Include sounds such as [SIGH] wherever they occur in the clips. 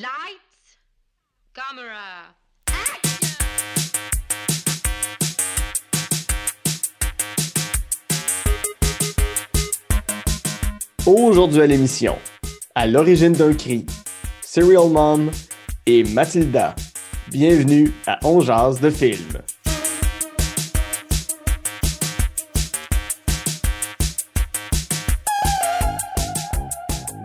Lights, camera. Aujourd'hui à l'émission, à l'origine d'un cri, Serial Mom et Mathilda. Bienvenue à On Jase de film.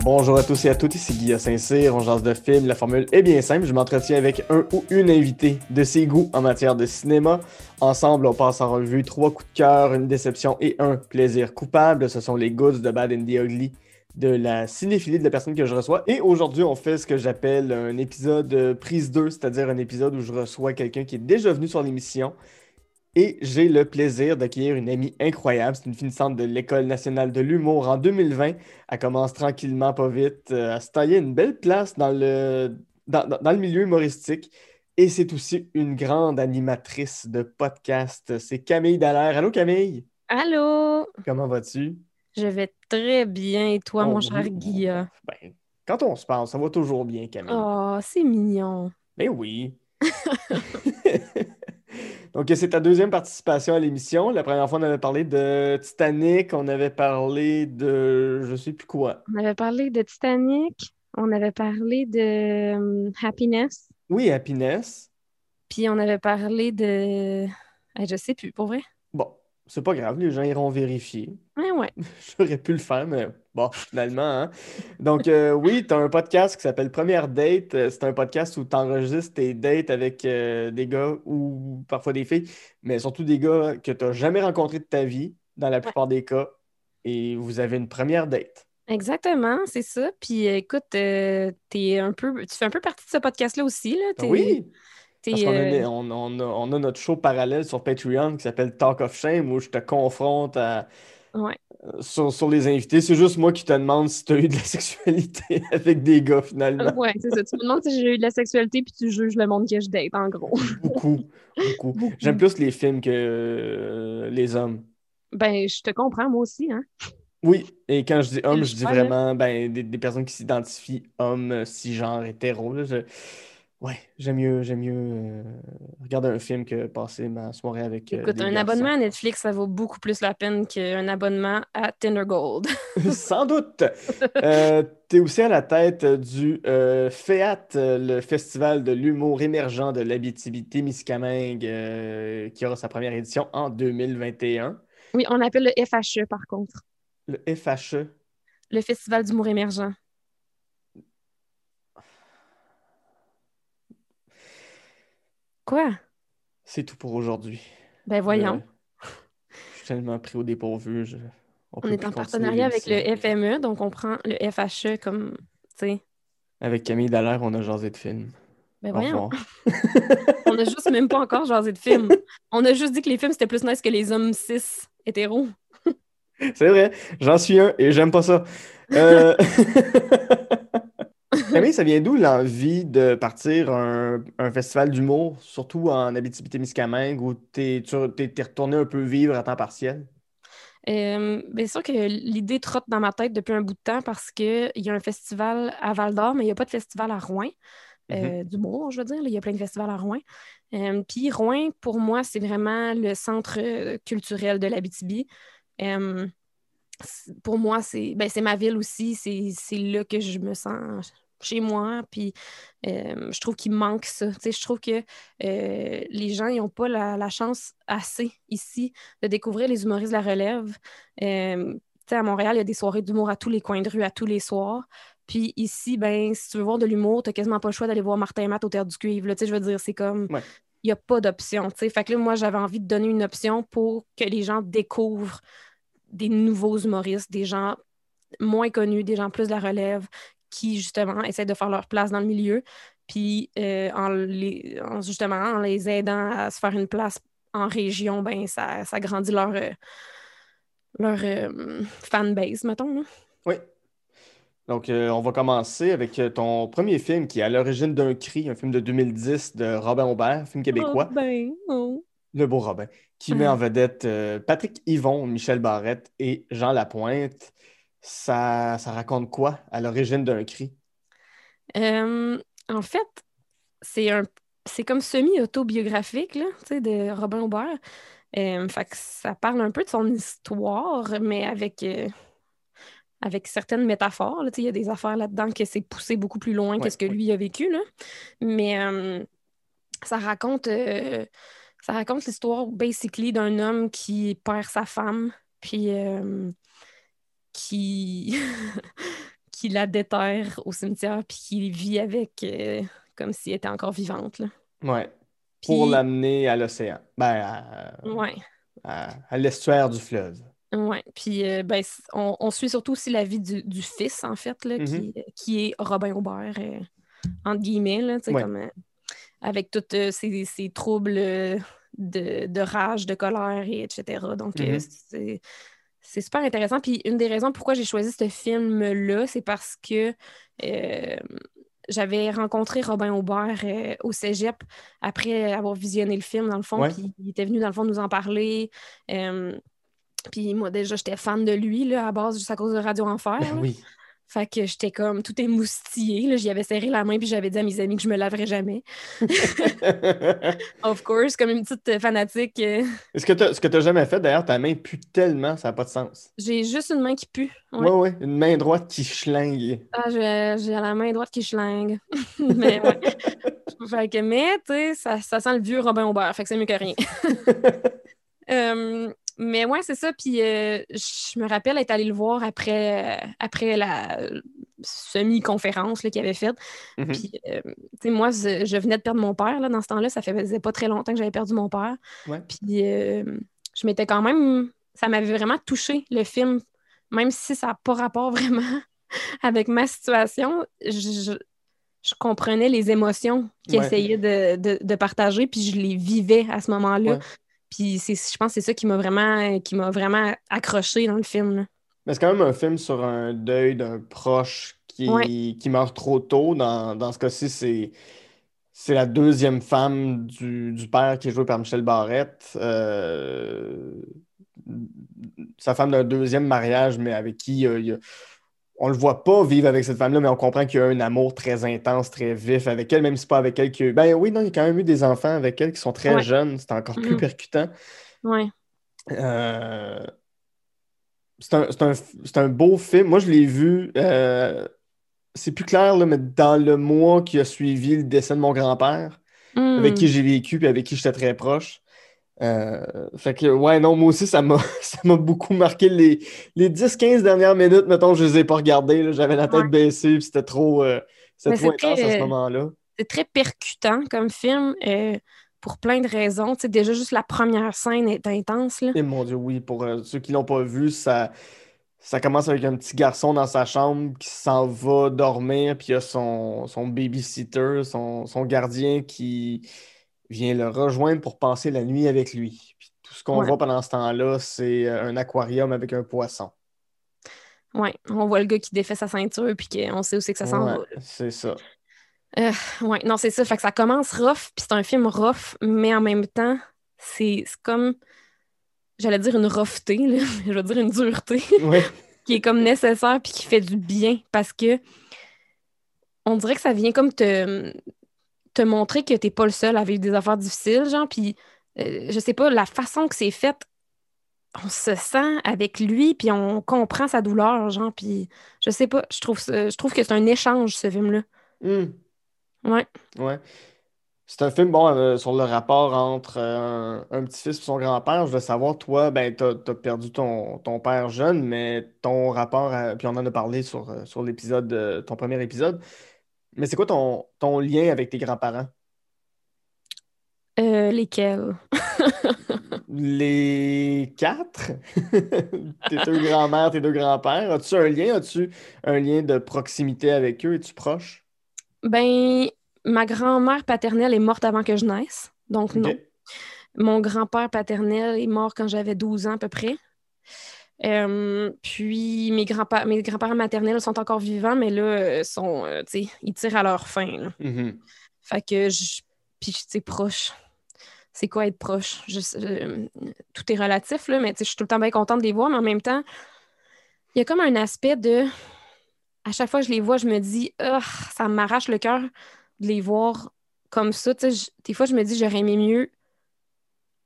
Bonjour à tous et à toutes, ici Guillaume Saint-Cyr, on jase de film. La formule est bien simple, je m'entretiens avec un ou une invitée de ses goûts en matière de cinéma. Ensemble, on passe en revue trois coups de cœur, une déception et un plaisir coupable. Ce sont les goods de Bad and the Ugly de la cinéphilie de la personne que je reçois. Et aujourd'hui, on fait ce que j'appelle un épisode euh, prise 2, c'est-à-dire un épisode où je reçois quelqu'un qui est déjà venu sur l'émission. Et j'ai le plaisir d'accueillir une amie incroyable. C'est une finissante de l'École nationale de l'humour en 2020. Elle commence tranquillement, pas vite, euh, à se tailler une belle place dans le, dans, dans- dans le milieu humoristique. Et c'est aussi une grande animatrice de podcast. C'est Camille Dallaire. Allô Camille, Allô, comment vas-tu? je vais très bien et toi, Oh, mon oui. cher Guilla? Ben, quand on se parle, ça va toujours bien, Camille. Oh, c'est mignon. Ben oui. [LAUGHS] Donc, c'est ta deuxième participation à l'émission. La première fois, on avait parlé de Titanic, on avait parlé de je sais plus quoi. On avait parlé de Titanic, on avait parlé de hum, Happiness, Oui, Happiness. puis on avait parlé de... Je sais plus, pour vrai? Bon, c'est pas grave, les gens iront vérifier. Ouais, ouais. [LAUGHS] J'aurais pu le faire, mais bon, finalement. hein. Donc, euh, oui, tu as un podcast qui s'appelle Première Date. Euh, C'est un podcast où tu enregistres tes dates avec euh, des gars ou parfois des filles, mais surtout des gars que tu n'as jamais rencontrés de ta vie, dans la plupart des cas, et vous avez une première date. Exactement, c'est ça. Puis écoute, euh, t'es un peu... tu fais un peu partie de ce podcast-là aussi, là. T'es- Oui, parce qu'on a, on, on a, on a notre show parallèle sur Patreon qui s'appelle Talk of Shame, où je te confronte à, ouais. sur, sur les invités. C'est juste moi qui te demande si tu as eu de la [LAUGHS] sexualité avec des gars, finalement. Ouais, c'est ça. Tu me demandes si j'ai eu de la sexualité, puis tu juges le monde que je date, en gros. [LAUGHS] Beaucoup, beaucoup. Beaucoup. J'aime plus les films que euh, les hommes. Ben, je te comprends, moi aussi, hein. Oui, et quand je dis homme, je dis vraiment ben, des, des personnes qui s'identifient hommes, euh, cisgenre, hétéro. là, je- Ouais, j'aime mieux, j'aime mieux euh, regarder un film que passer ma soirée avec euh, Écoute, des un garçons. abonnement à Netflix, ça vaut beaucoup plus la peine qu'un abonnement à Tinder Gold. [LAUGHS] Sans doute. Euh, tu es aussi à la tête du euh, FEAT, le Festival de l'humour émergent de l'Abitibi-Témiscamingue, euh, qui aura sa première édition en 2021. Oui, on l'appelle le FHE, par contre. Le. FHE. Le Festival d'humour émergent. Quoi? C'est tout pour aujourd'hui. Ben voyons. Je, je suis tellement pris au dépourvu. je- on est en partenariat avec le. FME, donc on prend le FHE comme, tu sais, Avec Camille Dallaire, on a jasé de films. ben voyons. [LAUGHS] On a juste même pas encore jasé de films. On a juste dit que les films, c'était plus nice que les hommes cis hétéros. C'est vrai, j'en suis un et j'aime pas ça. Euh, [LAUGHS] [LAUGHS] Camille, ça vient d'où l'envie de partir un, un festival d'humour, surtout en Abitibi-Témiscamingue, où t'es, tu t'es retourné un peu vivre à temps partiel? Euh, bien sûr que l'idée trotte dans ma tête depuis un bout de temps parce qu'il y a un festival à Val d'Or, mais il n'y a pas de festival à Rouen. euh, d'humour, je veux dire. Il y a plein de festivals à Rouen. Euh, Puis Rouen, pour moi, c'est vraiment le centre culturel de l'Abitibi. Euh, pour moi, c'est ben, c'est ma ville aussi. C'est c'est là que je me sens chez moi. Puis euh, je trouve qu'il manque ça. Tu sais, je trouve que euh, les gens n'ont pas la, la chance assez ici de découvrir les humoristes de la relève. Euh, tu sais, à Montréal, il y a des soirées d'humour à tous les coins de rue, à tous les soirs. Puis ici, ben, si tu veux voir de l'humour, t'as quasiment pas le choix d'aller voir Martin et Matt au Terre du Cuivre. là. Tu sais, je veux dire, c'est comme. Ouais. Il n'y a pas d'option. tu. Fait que là, moi, j'avais envie de donner une option pour que les gens découvrent des nouveaux humoristes, des gens moins connus, des gens plus de la relève, qui justement essaient de faire leur place dans le milieu. Puis euh, en, les, en- justement, en les aidant à se faire une place en région, ben ça, ça grandit leur, euh, leur euh, fanbase, mettons. là. Oui. Donc, on va commencer avec ton premier film qui est à l'origine d'un cri, un film de 2010 de Robin Aubert, un film québécois. Oh, ben, oh. Le beau Robin, qui met en vedette Patrick Yvon, Michel Barrette et Jean Lapointe. Ça, ça raconte quoi à l'origine d'un cri? Euh, en fait, c'est un c'est comme semi-autobiographique, là, de Robin Aubert. Euh, fait que ça parle un peu de son histoire, mais avec, euh, avec certaines métaphores. Il y a des affaires là-dedans que c'est poussé beaucoup plus loin que ce que lui a vécu. Là. Mais ça raconte ça raconte l'histoire basically d'un homme qui perd sa femme, puis qui [LAUGHS] qui la déterre au cimetière, puis qui vit avec comme si elle était encore vivante. Là. Ouais. Pour l'amener à l'océan. Ben, à, ouais. à, l'estuaire du fleuve. Oui, puis euh, ben, on, suit surtout aussi la vie du, fils, en fait, là, qui, mm-hmm. qui, est Robin Aubert, euh, entre guillemets, là, comme, euh, avec tous ces, troubles de, de, rage, de colère, et etc. Donc, mm-hmm. C'est super intéressant. Puis une des raisons pourquoi j'ai choisi ce film-là, c'est parce que j'avais rencontré Robin Aubert euh, au cégep après avoir visionné le film, dans le fond. Puis il était venu, dans le fond, nous en parler. Euh, puis moi, déjà, j'étais fan de lui, là, à base, juste à cause de Radio Enfer. Ben oui. Fait que j'étais comme tout émoustillée. J'y avais serré la main puis j'avais dit à mes amis que je me laverais jamais. [LAUGHS] of course, comme une petite fanatique. Euh. Est-ce que tu ce que tu jamais fait, d'ailleurs, ta main pue tellement, ça n'a pas de sens. J'ai juste une main qui pue. Oui, oui, ouais, une main droite qui schlingue. Ah, j'ai la main droite qui schlingue. [LAUGHS] mais ouais. [LAUGHS] fait que, mais, tu sais, ça, ça, sent le vieux Robin Aubert, fait que c'est mieux que rien. euh, mais ouais, c'est ça. Puis euh, je me rappelle être allée le voir après, après la semi-conférence qu'il avait faite. Mm-hmm. Puis, euh, tu sais, moi, je, venais de perdre mon père là, dans ce temps-là. Ça faisait pas très longtemps que j'avais perdu mon père. Puis euh, je m'étais quand même. Ça m'avait vraiment touché, le film, même si ça n'a pas rapport [LAUGHS] vraiment avec ma situation. Je, comprenais les émotions qu'il essayait de, de, partager, puis je les vivais à ce moment-là. Puis je pense que c'est ça qui m'a vraiment, qui m'a vraiment accroché dans le film. Mais c'est quand même un film sur un deuil d'un proche qui, qui meurt trop tôt. Dans, ce cas-ci, c'est. C'est la deuxième femme du, père qui est joué par Michel Barrette. Euh, sa femme d'un deuxième mariage, mais avec qui il y a on le voit pas vivre avec cette femme-là, mais on comprend qu'il y a un amour très intense, très vif avec elle, même si pas avec elle que. Ben oui, non, il y a quand même eu des enfants avec elle qui sont très jeunes, c'est encore plus mm. percutant. Oui. Euh, c'est un, beau film. Moi, je l'ai vu. Euh, c'est plus clair, là, mais dans le mois qui a suivi le décès de mon grand-père, avec mm. qui j'ai vécu et avec qui j'étais très proche. Euh, fait que, ouais, non, moi aussi, ça m'a, [LAUGHS] beaucoup marqué. Les, les 10-15 dernières minutes, mettons, je les ai pas regardées. J'avais la tête baissée, c'était trop, euh, trop intense à ce moment-là. C'est très percutant comme film euh, pour plein de raisons. déjà, juste la première scène est intense. Là. Et mon Dieu, oui, pour ceux qui l'ont pas vu, ça, ça commence avec un petit garçon dans sa chambre qui s'en va dormir, puis il y a son, son babysitter, son, son gardien qui vient le rejoindre pour passer la nuit avec lui. tout ce qu'on voit pendant ce temps-là, c'est euh, un aquarium avec un poisson. Oui, on voit le gars qui défait sa ceinture, puis qu'on sait où c'est que ça s'en va. C'est ça. Euh, oui, non, c'est ça. Fait que ça commence rough, puis c'est un film rough, mais en même temps, c'est comme, j'allais dire une roughté, [LAUGHS] je veux dire une dureté, [LAUGHS] qui est comme nécessaire, puis qui fait du bien, parce que on dirait que ça vient comme te, te montrer que t'es pas le seul à vivre des affaires difficiles, genre, puis euh, je sais pas, la façon que c'est fait, on se sent avec lui, puis on comprend sa douleur, genre, puis je sais pas, je trouve, je trouve que c'est un échange, ce film-là. Hmm. Ouais. Ouais. C'est un film, bon, euh, sur le rapport entre euh, un, petit-fils et son grand-père. Je veux savoir, toi, ben, t'as as perdu ton, ton, père jeune, mais ton rapport, puis on en a parlé sur, sur l'épisode, ton premier épisode, mais c'est quoi ton, ton lien avec tes grands-parents? Euh, lesquels? [LAUGHS] Les quatre? [LAUGHS] tes deux grands-mères, tes deux grands-pères. As-tu un lien? As-tu un lien de proximité avec eux? Es-tu proche? Ben, ma grand-mère paternelle est morte avant que je naisse. Donc, non. Mon grand-père paternel est mort quand j'avais 12 ans à peu près. Euh, puis mes grands-parents mes grands maternels sont encore vivants, mais là, euh, sont, euh, ils tirent à leur fin. Mm-hmm. Fait que je. Puis, tu sais, proche. C'est quoi être proche? tout est relatif, là, mais je suis tout le temps bien contente de les voir, mais en même temps, il y a comme un aspect de. À chaque fois que je les vois, je me dis, oh, ça m'arrache le cœur de les voir comme ça. Des fois, je me dis, j'aurais aimé mieux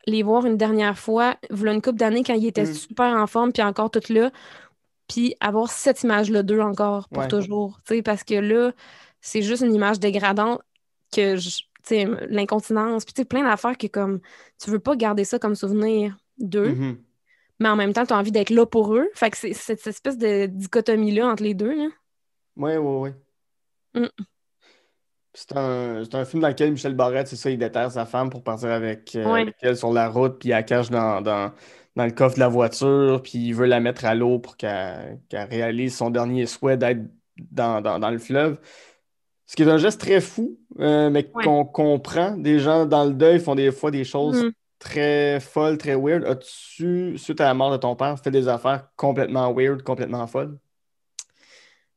les voir une dernière fois, voilà une couple d'années quand ils étaient Mm. super en forme, puis encore tout là, puis avoir cette image-là d'eux encore pour Ouais. toujours. Parce que là, c'est juste une image dégradante que, l'incontinence, puis plein d'affaires que comme, tu veux pas garder ça comme souvenir d'eux, Mhm. mais en même temps, tu as envie d'être là pour eux. Fait que c'est cette espèce de dichotomie-là entre les deux, ouais, ouais. Mm. C'est un, un film dans lequel Michel Barrette, c'est ça, il déterre sa femme pour partir avec, euh, Ouais. avec elle sur la route, puis il la cache dans, dans, dans le coffre de la voiture, puis il veut la mettre à l'eau pour qu'elle réalise son dernier souhait d'être dans, dans, dans le fleuve. Ce qui est un geste très fou, euh, mais Ouais. qu'on comprend. Des gens dans le deuil font des fois des choses Mm. très folles, très weird. As-tu, suite à la mort de ton père, fait des affaires complètement weird, complètement folles?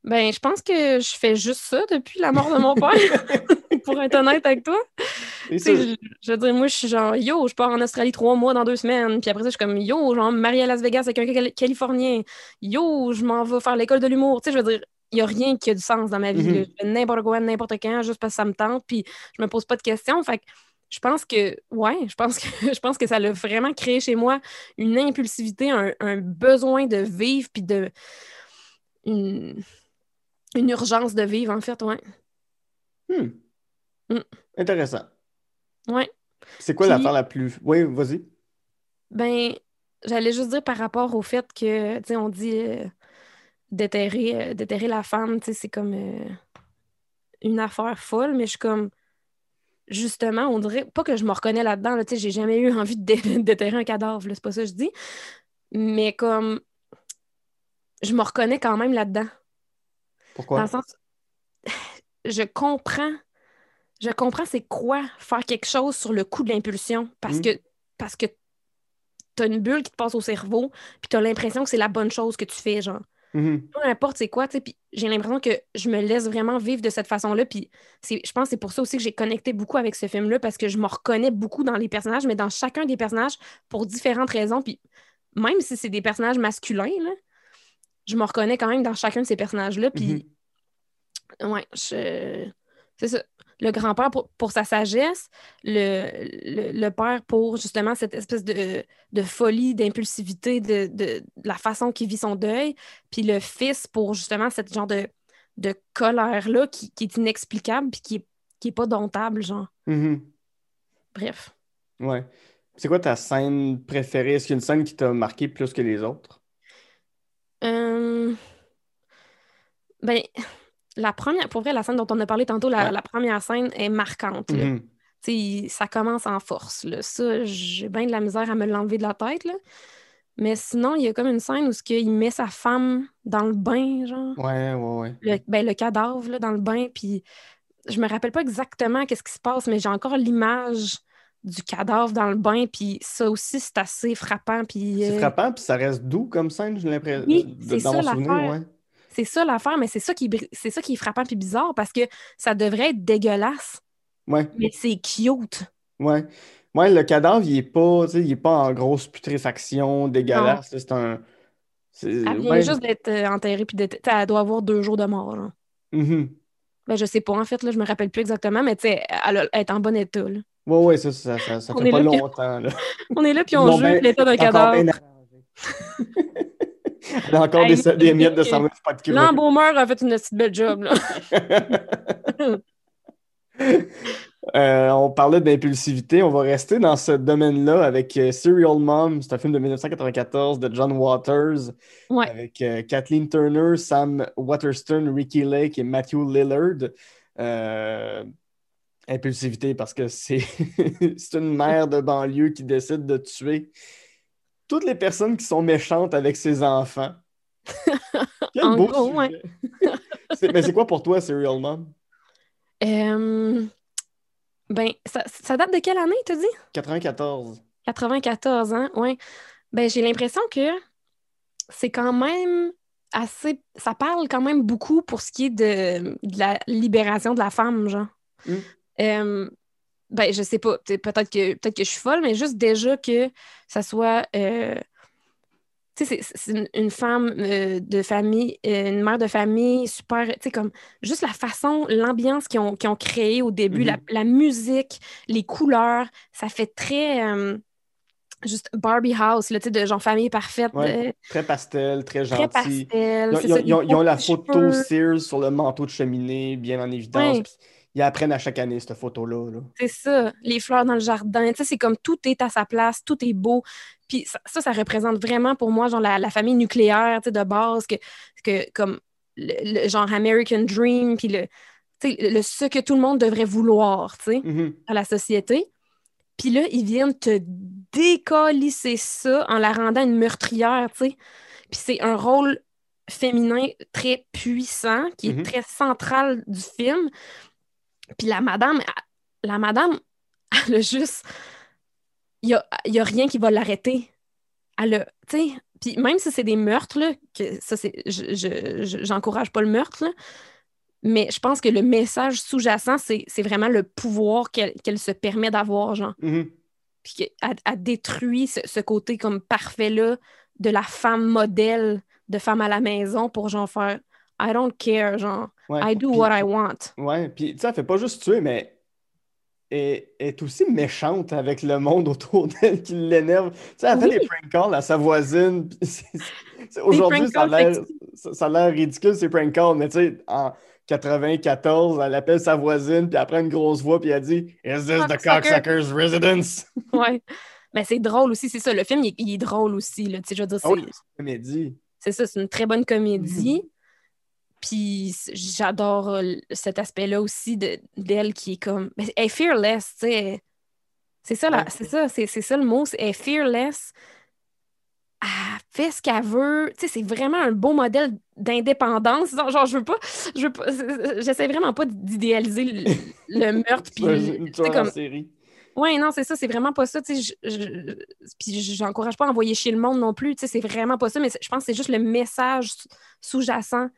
Ben, je pense que je fais juste ça depuis la mort de mon père, [LAUGHS] [LAUGHS] pour être honnête avec toi. Je, je veux dire, moi, je suis genre, yo, je pars en Australie trois mois dans deux semaines. Puis après ça, je suis comme, yo, genre, marié à Las Vegas avec un Cali- Californien. Yo, je m'en vais faire l'école de l'humour. Tu sais, je veux dire, il n'y a rien qui a du sens dans ma vie. Mhm. là. Je fais n'importe quoi, n'importe quand, juste parce que ça me tente. Puis je me pose pas de questions. Fait que je pense que, ouais, je pense que, [LAUGHS] je pense que ça l'a vraiment créé chez moi une impulsivité, un, un besoin de vivre, puis de. Une, une urgence de vivre, en fait, ouais. Hmm. Mm. Intéressant. Ouais. C'est quoi Puis- l'affaire la plus... Oui, vas-y. Ben, j'allais juste dire par rapport au fait que, tu sais, on dit euh, déterrer, euh, déterrer la femme, tu sais, c'est comme euh, une affaire folle, mais je suis comme, justement, on dirait, pas que je me reconnais là-dedans, là, tu sais, j'ai jamais eu envie de dé- [LAUGHS] déterrer un cadavre, c'est pas ça que je dis, mais comme, je me reconnais quand même là-dedans. Pourquoi? Dans le sens, je comprends, je comprends c'est quoi faire quelque chose sur le coup de l'impulsion parce Mm. que parce que t'as une bulle qui te passe au cerveau puis t'as l'impression que c'est la bonne chose que tu fais, genre. Mhm. Peu importe c'est quoi, tu sais, puis j'ai l'impression que je me laisse vraiment vivre de cette façon-là, puis c'est, je pense que c'est pour ça aussi que j'ai connecté beaucoup avec ce film-là, parce que je me reconnais beaucoup dans les personnages, mais dans chacun des personnages pour différentes raisons, puis même si c'est des personnages masculins, là, je me reconnais quand même dans chacun de ces personnages-là, puis Mhm. Ouais, je... c'est ça. Le grand-père pour, pour sa sagesse, le, le, le père pour justement cette espèce de, de folie, d'impulsivité, de, de, de la façon qu'il vit son deuil, puis le fils pour justement cette genre de, de colère-là qui, qui est inexplicable puis qui est, qui est pas domptable, genre. Mhm. Bref. Ouais. C'est quoi ta scène préférée? Est-ce qu'il y a une scène qui t'a marqué plus que les autres? Euh, Ben, la première, pour vrai, la scène dont on a parlé tantôt, la, Ouais. la première scène est marquante, là. Mhm. Sais, ça commence en force. Là. Ça, j'ai bien de la misère à me l'enlever de la tête. Là. Mais sinon, il y a comme une scène où il met sa femme dans le bain, genre. Ouais, ouais, ouais. Le, ben, le cadavre là, dans le bain. Puis je me rappelle pas exactement qu'est-ce qui se passe, mais j'ai encore l'image du cadavre dans le bain. Puis ça aussi, c'est assez frappant. Puis C'est euh, frappant, puis ça reste doux comme scène, j'ai l'impression. Oui, c'est ça, l'affaire. ouais. c'est ça l'affaire, mais c'est ça qui c'est ça qui est frappant puis bizarre parce que ça devrait être dégueulasse, Ouais, mais c'est cute. ouais. Ouais, le cadavre, il est pas, tu sais, il est pas en grosse putréfaction dégueulasse. là, C'est un. Elle vient ouais. juste d'être euh, enterrée puis d'être- elle doit avoir deux jours de mort. genre. Mhm. Ben, je sais pas, en fait, là, je me rappelle plus exactement, mais tu sais, elle, elle est en bon état. là. Ouais, ouais, ça, ça, ça, ça fait pas là, longtemps, là. [LAUGHS] On est là, puis on bien- l'état d'un cadavre. arrangée. [LAUGHS] Elle a encore Hey, des, des miettes de sandwich pas de. L'embaumeur a fait une petite belle job. Là. [LAUGHS] Euh, on parlait d'impulsivité. On va rester dans ce domaine-là avec euh, Serial Mom. C'est un film de 1994 de John Waters Ouais. avec euh, Kathleen Turner, Sam Waterston, Ricky Lake et Matthew Lillard. Impulsivité parce que c'est [LAUGHS] c'est une mère de banlieue qui décide de tuer toutes les personnes qui sont méchantes avec ses enfants. [LAUGHS] Quel En beau gros, sujet. [LAUGHS] ouais. Mais c'est quoi pour toi, Serial Mom? Euh, ben, ça, ça date de quelle année, t'as dit? 94. 94 ans, ouais. Ben, j'ai l'impression que c'est quand même assez. Ça parle quand même beaucoup pour ce qui est de, de la libération de la femme, genre. Mm. Euh, ben, je sais pas. Peut-être que, peut que je suis folle, mais juste déjà que ça soit. euh, Tu sais, c'est- une, une femme euh, de famille, une mère de famille super, tu sais, comme juste la façon, l'ambiance qu'ils ont, ont créée au début, la, Mhm. la musique, les couleurs, ça fait très juste Barbie House, là, de genre famille parfaite, Ouais. euh, Très pastel, très très gentil. pastel. Ils ont, ils ont- ça, ils ont- des ils ont beaux la photo. Sears sur le manteau de cheminée, bien en évidence. Ouais. Ils apprennent à chaque année cette photo-là. là. C'est ça, les fleurs dans le jardin, tu sais, c'est comme tout est à sa place, tout est beau. Puis ça, ça, ça représente vraiment pour moi, genre, la, la famille nucléaire, tu sais, de base, que, que comme le, le genre American Dream, puis le, tu sais, le, ce que tout le monde devrait vouloir, tu sais, Mhm. à la société. Puis là, ils viennent te décalisser ça en la rendant une meurtrière, tu sais. Puis c'est un rôle féminin très puissant, qui est Mhm. très central du film. Puis la madame, la madame, [LAUGHS] elle a juste... Il n'y a, y a rien qui va l'arrêter. Elle a, tu sais... Puis même si c'est des meurtres, là, que ça, c'est... je- je- je- J'encourage pas le meurtre, là, mais je pense que le message sous-jacent, c'est vraiment le pouvoir qu'elle se permet d'avoir, genre. Mhm. Puis qu'elle elle détruit ce, ce côté comme parfait-là de la femme modèle, de femme à la maison pour genre faire I don't care, genre Ouais. I do what I want. Ouais, puis tu sais, elle fait pas juste tuer, mais elle elle est aussi méchante avec le monde autour d'elle qui l'énerve. Tu sais, elle fait Oui. des prank calls à sa voisine. [LAUGHS] Aujourd'hui, ça a l'air ridicule, ces prank calls, mais tu sais, en 94, elle appelle sa voisine, puis elle prend une grosse voix, puis elle dit Is this the Cocksucker. cocksucker's residence? [LAUGHS] Ouais. Mais c'est drôle aussi, c'est ça. Le film, il, est- il est drôle aussi, là. Tu sais, je veux dire, Ah c'est c'est une comédie. c'est ça, c'est une très bonne comédie. Puis j'adore euh, cet aspect-là aussi de- d'elle qui est comme. Elle est fearless, tu sais. C'est ça, Ouais. c'est ça, c'est ça le mot. c'est- Elle est fearless. Elle fait ce qu'elle veut. Tu sais, c'est vraiment un beau modèle d'indépendance. Genre, je veux pas. Je veux pas. J'essaie vraiment pas d'idéaliser le, le [LAUGHS] meurtre. Puis, C'est comme. série. Ouais, non, c'est ça, c'est vraiment pas ça. Je- je- puis j'encourage pas à envoyer chier le monde non plus. Tu sais, c'est vraiment pas ça. Mais je pense que c'est juste le message sous- sous-jacent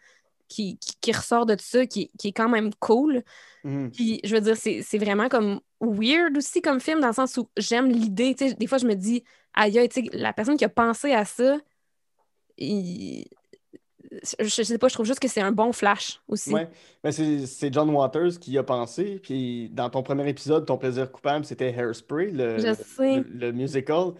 qui, qui, qui ressort de ça, qui, qui est quand même cool. Mhm. Puis, je veux dire, c'est vraiment comme weird aussi comme film, dans le sens où j'aime l'idée. Des fois, je me dis, aïe, la personne qui a pensé à ça, il- je, je sais pas, je trouve juste que c'est un bon flash aussi. Ouais, ben c'est John Waters qui y a pensé. Puis dans ton premier épisode, ton plaisir coupable, c'était Hairspray, le, le- sais. le- le musical,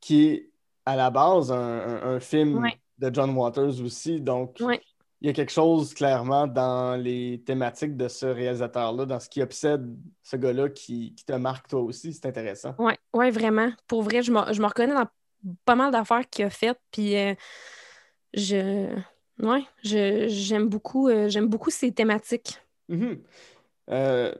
qui est à la base un, un- un film Ouais. de John Waters aussi. Donc, Ouais. Il y a quelque chose clairement dans les thématiques de ce réalisateur-là, dans ce qui obsède ce gars-là qui, qui te marque toi aussi. C'est intéressant. Ouais, ouais, vraiment. Pour vrai, je me, je me reconnais dans pas mal d'affaires qu'il a faites. Puis euh, je. Ouais, j'aime beaucoup, euh, j'aime beaucoup ces thématiques. Mhm. Euh,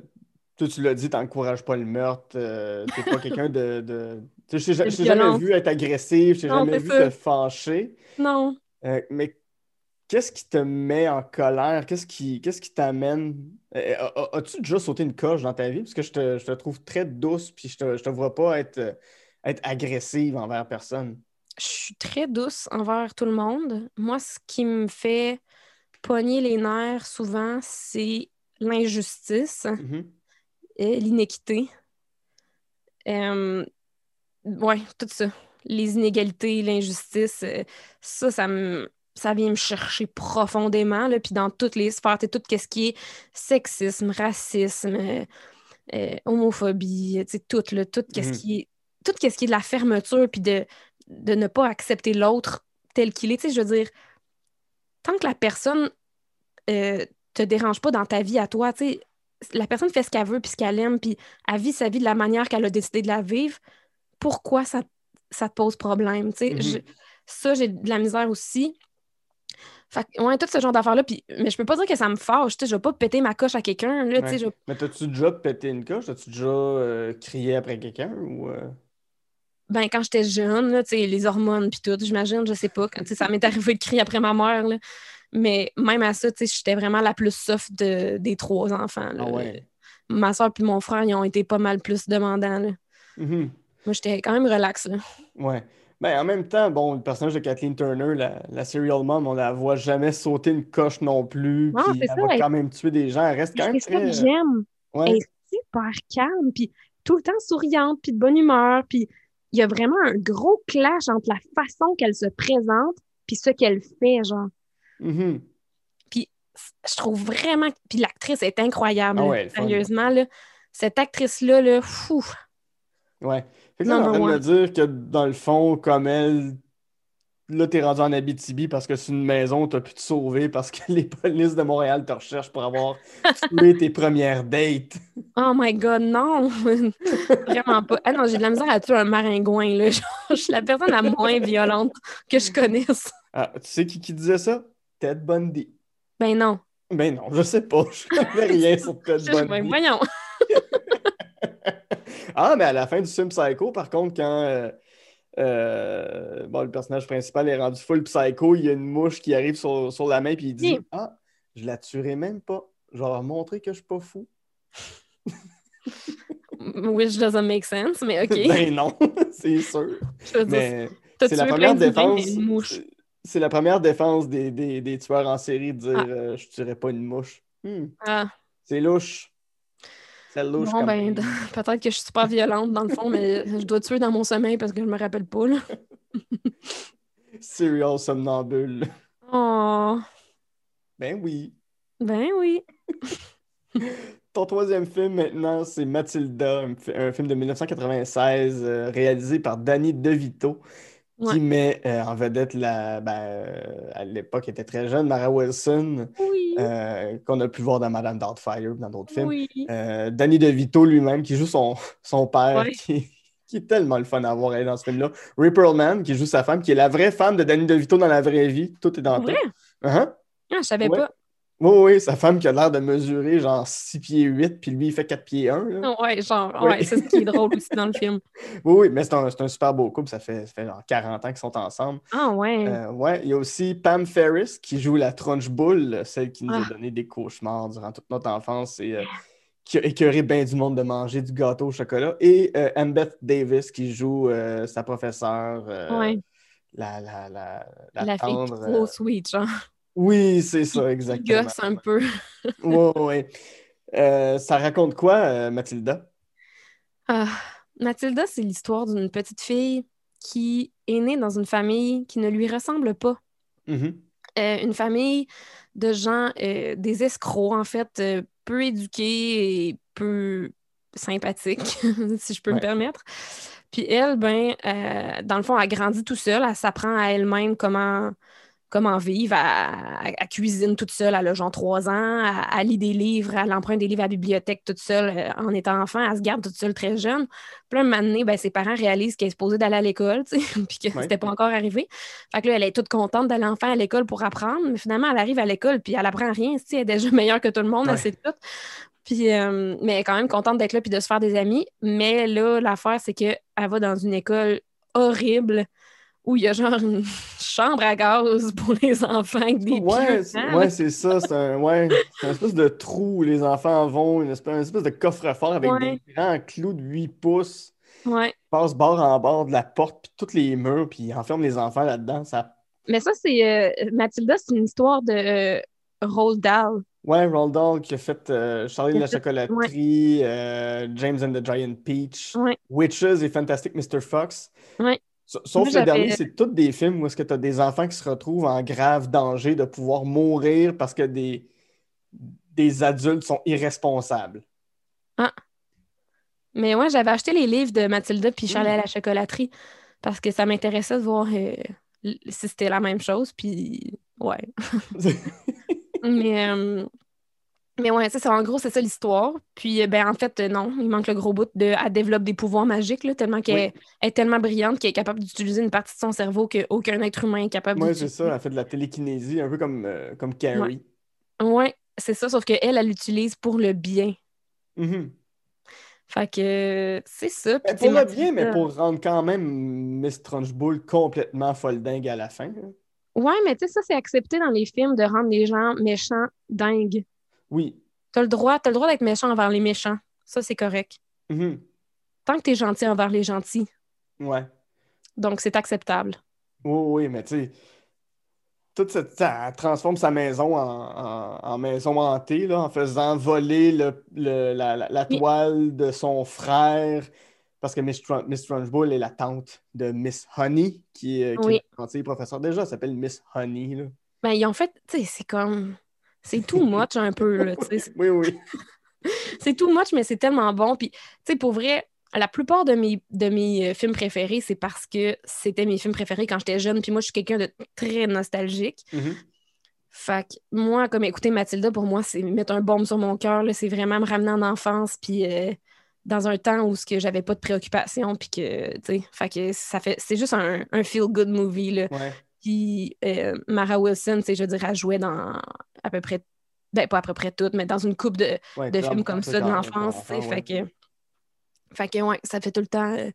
toi, tu l'as dit, t'encourages pas le meurtre. t'es pas quelqu'un de. de... Je t'ai- jamais vu être agressif, je t'ai jamais vu te fâcher. Non. Mais qu'est-ce qui te met en colère? Qu'est-ce qui qu'est-ce qui t'amène? A- a- As-tu déjà sauté une coche dans ta vie? Parce que je te, je te trouve très douce, puis je te, je te vois pas être, euh, être agressive envers personne. Je suis très douce envers tout le monde. Moi, ce qui me fait pogner les nerfs souvent, c'est l'injustice Mhm. et l'inéquité. Euh, ouais, tout ça. Les inégalités, l'injustice, euh, ça, ça me, ça vient me chercher profondément, là, puis dans toutes les sphères, tout ce qui est sexisme, racisme, euh, euh, homophobie, tout, là, tout ce Mhm. qui est, tout ce qui est de la fermeture, puis de, de ne pas accepter l'autre tel qu'il est, je veux dire, tant que la personne euh, te dérange pas dans ta vie à toi, tu sais, la personne fait ce qu'elle veut, puis ce qu'elle aime, puis elle vit sa vie de la manière qu'elle a décidé de la vivre, pourquoi ça, ça te pose problème? Mhm. Je- ça, j'ai de la misère aussi. Fait que, ouais, tout ce genre d'affaires-là, puis, mais je peux pas dire que ça me fâche, tu sais, je vais pas péter ma coche à quelqu'un, là, Ouais. je- Mais t'as-tu déjà pété une coche? T'as-tu déjà euh, crié après quelqu'un? Ou, euh, ben, quand j'étais jeune, là, tu sais, les hormones puis tout, j'imagine, je sais pas, quand, ça m'est arrivé de crier après ma mère, là. Mais même à ça, tu sais, j'étais vraiment la plus soft de- des trois enfants, là. Ah ouais. Ma soeur puis mon frère, ils ont été pas mal plus demandants, là. Mhm. Moi, j'étais quand même relax, là. Ouais. Ben, en même temps, bon, le personnage de Kathleen Turner, la, la serial mom, on la voit jamais sauter une coche non plus. Non, Puis elle ça, va elle- quand même tuer des gens. Elle reste quand même C'est ça que très. j'aime. Ouais. Elle est super calme, puis tout le temps souriante, puis de bonne humeur, puis il y a vraiment un gros clash entre la façon qu'elle se présente puis ce qu'elle fait, genre. Mhm. Puis je trouve vraiment... Puis l'actrice est incroyable, Ah ouais, sérieusement, là. Cette actrice-là, là, fou. Ouais. Fait que là, on me dire que dans le fond, comme elle, là, t'es rendu en Abitibi parce que c'est une maison, t'as pu te sauver parce que les polices de Montréal te recherchent pour avoir tué tes premières dates. Oh my God, non! [LAUGHS] Vraiment pas. Ah non, j'ai de la misère à tuer un maringouin, là. [LAUGHS] Genre, je suis la personne la moins violente que je connaisse. Ah, tu sais qui, qui disait ça? Ted Bundy. Ben non. Ben non, je sais pas. Je connais rien sur Ted Je- ben, Bundy. voyons. Ah, mais à la fin du film Psycho, par contre, quand euh, euh, bon, le personnage principal est rendu full psycho, il y a une mouche qui arrive sur, sur la main puis il dit Oui. Ah, je la tuerai même pas. Je vais leur montrer que je suis pas fou. [LAUGHS] Which doesn't make sense, mais OK. [LAUGHS] Ben non, [LAUGHS] c'est sûr. je veux dire, Mais t'as c'est la première défense. mais une mouche. c'est- C'est la première défense des, des- des tueurs en série de dire Ah. euh, je tuerai pas une mouche. Hmm, Ah, c'est louche. Bon, comme ben, [LAUGHS] [LAUGHS] peut-être que je suis super violente dans le fond, mais je dois tuer dans mon sommeil parce que je me rappelle pas, là. serial somnambule. Oh, Ben oui. ben oui. [LAUGHS] Ton troisième film maintenant, c'est un, fi- un film de 1996 euh, réalisé par Danny DeVito, Ouais. qui met euh, en vedette la, ben, euh, à l'époque, elle était très jeune, Mara Wilson, Oui. euh, qu'on a pu voir dans Madame Doubtfire, dans d'autres films. oui. Euh, Danny DeVito lui-même, qui joue son, [LAUGHS] son père, Ouais. qui, qui est tellement le fun à voir elle, dans ce film-là. Ray Perlman, qui joue sa femme, qui est la vraie femme de Danny DeVito dans la vraie vie. Tout est dans Vrai? tout. Uh-huh. Ah, je savais Ouais. pas. Oui, oui, sa femme qui a l'air de mesurer genre 6 pieds 8, puis lui, il fait 4 pieds 1. là. Ouais, genre, Oui. ouais, c'est ce qui est drôle aussi dans le film. [LAUGHS] Oui, oui, mais c'est un, super beau couple. Ça fait, ça fait genre 40 ans qu'ils sont ensemble. Ah, ouais. Euh, ouais, il y a aussi Pam Ferris qui joue la tronche boule, celle qui nous a Ah. donné des cauchemars durant toute notre enfance et euh, qui a écœuré bien du monde de manger du gâteau au chocolat. Et euh, Annabeth Davis qui joue euh, sa professeure, ouais. la, la, la, la La fille trop sweet, genre. Oui, c'est ça, exactement. gosse un peu. [LAUGHS] Ouais, ouais. Euh, ça raconte quoi, euh, Mathilda? Ah, Mathilda, c'est l'histoire d'une petite fille qui est née dans une famille qui ne lui ressemble pas. Mhm. Euh, une famille de gens, des escrocs, en fait, peu éduqués et peu sympathiques, [LAUGHS] si je peux me permettre. Puis elle, ben, dans le fond, elle grandit tout seule, elle s'apprend à elle-même comment, comment vivre, elle, elle- cuisine toute seule, elle a genre trois ans, elle, elle lit des livres, elle emprunte des livres à la bibliothèque toute seule euh, en étant enfant, elle se garde toute seule très jeune. Puis là, un moment donné, ben, ses parents réalisent qu'elle est supposée d'aller à l'école, [LAUGHS] puis que Ouais. c'était pas encore arrivé. Fait que là, elle est toute contente d'aller enfin à l'école pour apprendre, mais finalement, elle arrive à l'école, puis elle apprend rien, elle est déjà [LAUGHS] meilleure que tout le monde, Ouais. elle sait tout. Puis, euh, mais elle est quand même contente d'être là puis de se faire des amis. Mais là, l'affaire, c'est qu'elle va dans une école horrible où il y a genre une [LAUGHS] chambre à gaz pour les enfants avec des Ouais, c'est ouais, ça. C'est un, ouais, espèce de trou où les enfants vont, une espèce, une espèce de coffre-fort avec Ouais. des grands clous de 8 pouces. Ouais. Ils passent bord en bord de la porte, puis tous les murs, puis ils enferment les enfants là-dedans. Ça... Mais ça, c'est euh, Mathilda, c'est une histoire de euh, Roald Dahl. Ouais, Roald Dahl qui a fait euh, Charlie a la chocolaterie, euh, James and the Giant Peach. Witches et Fantastic Mr. Fox. Ouais. Sa- Sauf Moi, que le dernier, c'est tous des films où est-ce que tu as des enfants qui se retrouvent en grave danger de pouvoir mourir parce que des, des adultes sont irresponsables. Mais ouais, j'avais acheté les livres de Mathilda puis Charlie Mm. à la chocolaterie parce que ça m'intéressait de voir euh, si c'était la même chose. Puis ouais. [LAUGHS] Mais, euh, mais ouais, c'est ça. En gros, c'est ça l'histoire. Puis, euh, ben, en fait, euh, non, il manque le gros bout de. Elle développe des pouvoirs magiques, là, tellement qu'elle Oui. est tellement brillante qu'elle est capable d'utiliser une partie de son cerveau qu'aucun être humain est capable Moi, c'est d'utiliser. ça, elle fait de la télékinésie, un peu comme, euh, comme Carrie. Ouais, c'est ça, sauf qu'elle, elle l'utilise pour le bien. Mhm. Fait que c'est ça. Pour le bien, mais pour rendre quand même Miss Trunchbull complètement folle dingue à la fin. hein. Ouais, mais tu sais, ça, c'est accepté dans les films de rendre les gens méchants dingues. Oui. T'as le droit, le droit d'être méchant envers les méchants. Ça, c'est correct. Mhm. Tant que t'es gentil envers les gentils. Ouais. Donc, c'est acceptable. Oui, oui, mais tu sais, toute cette, ça, elle transforme sa maison en, en- en maison hantée, là, en faisant voler le, le- la, la- la Oui. toile de son frère. parce que Miss, Trun- Miss Trunchbull est la tante de Miss Honey, qui est, qui Oui. est professeure. Déjà, elle s'appelle Miss Honey. Là. Ben, ils ont fait, tu sais, c'est comme. C'est too much un peu, là, tu sais. Oui, oui. C'est too much, mais c'est tellement bon. Puis, tu sais, pour vrai, la plupart de mes, de mes euh, films préférés, c'est parce que c'était mes films préférés quand j'étais jeune. Puis moi, je suis quelqu'un de très nostalgique. Mhm. Fait que moi, comme écouter Mathilda, pour moi, c'est mettre un baume sur mon cœur. là. C'est vraiment me ramener en enfance. Puis euh, dans un temps où ce que j'avais pas de préoccupations. Puis que, tu sais, fait que ça fait. C'est juste un, un feel-good movie, là. Ouais. Puis euh, Mara Wilson, sais, je veux dire, elle jouait dans à peu près, ben pas à peu près toutes, mais dans une coupe de, Ouais, de films comme ça de en- l'enfance, fait que, fait que, ouais, ça fait tout le temps, euh,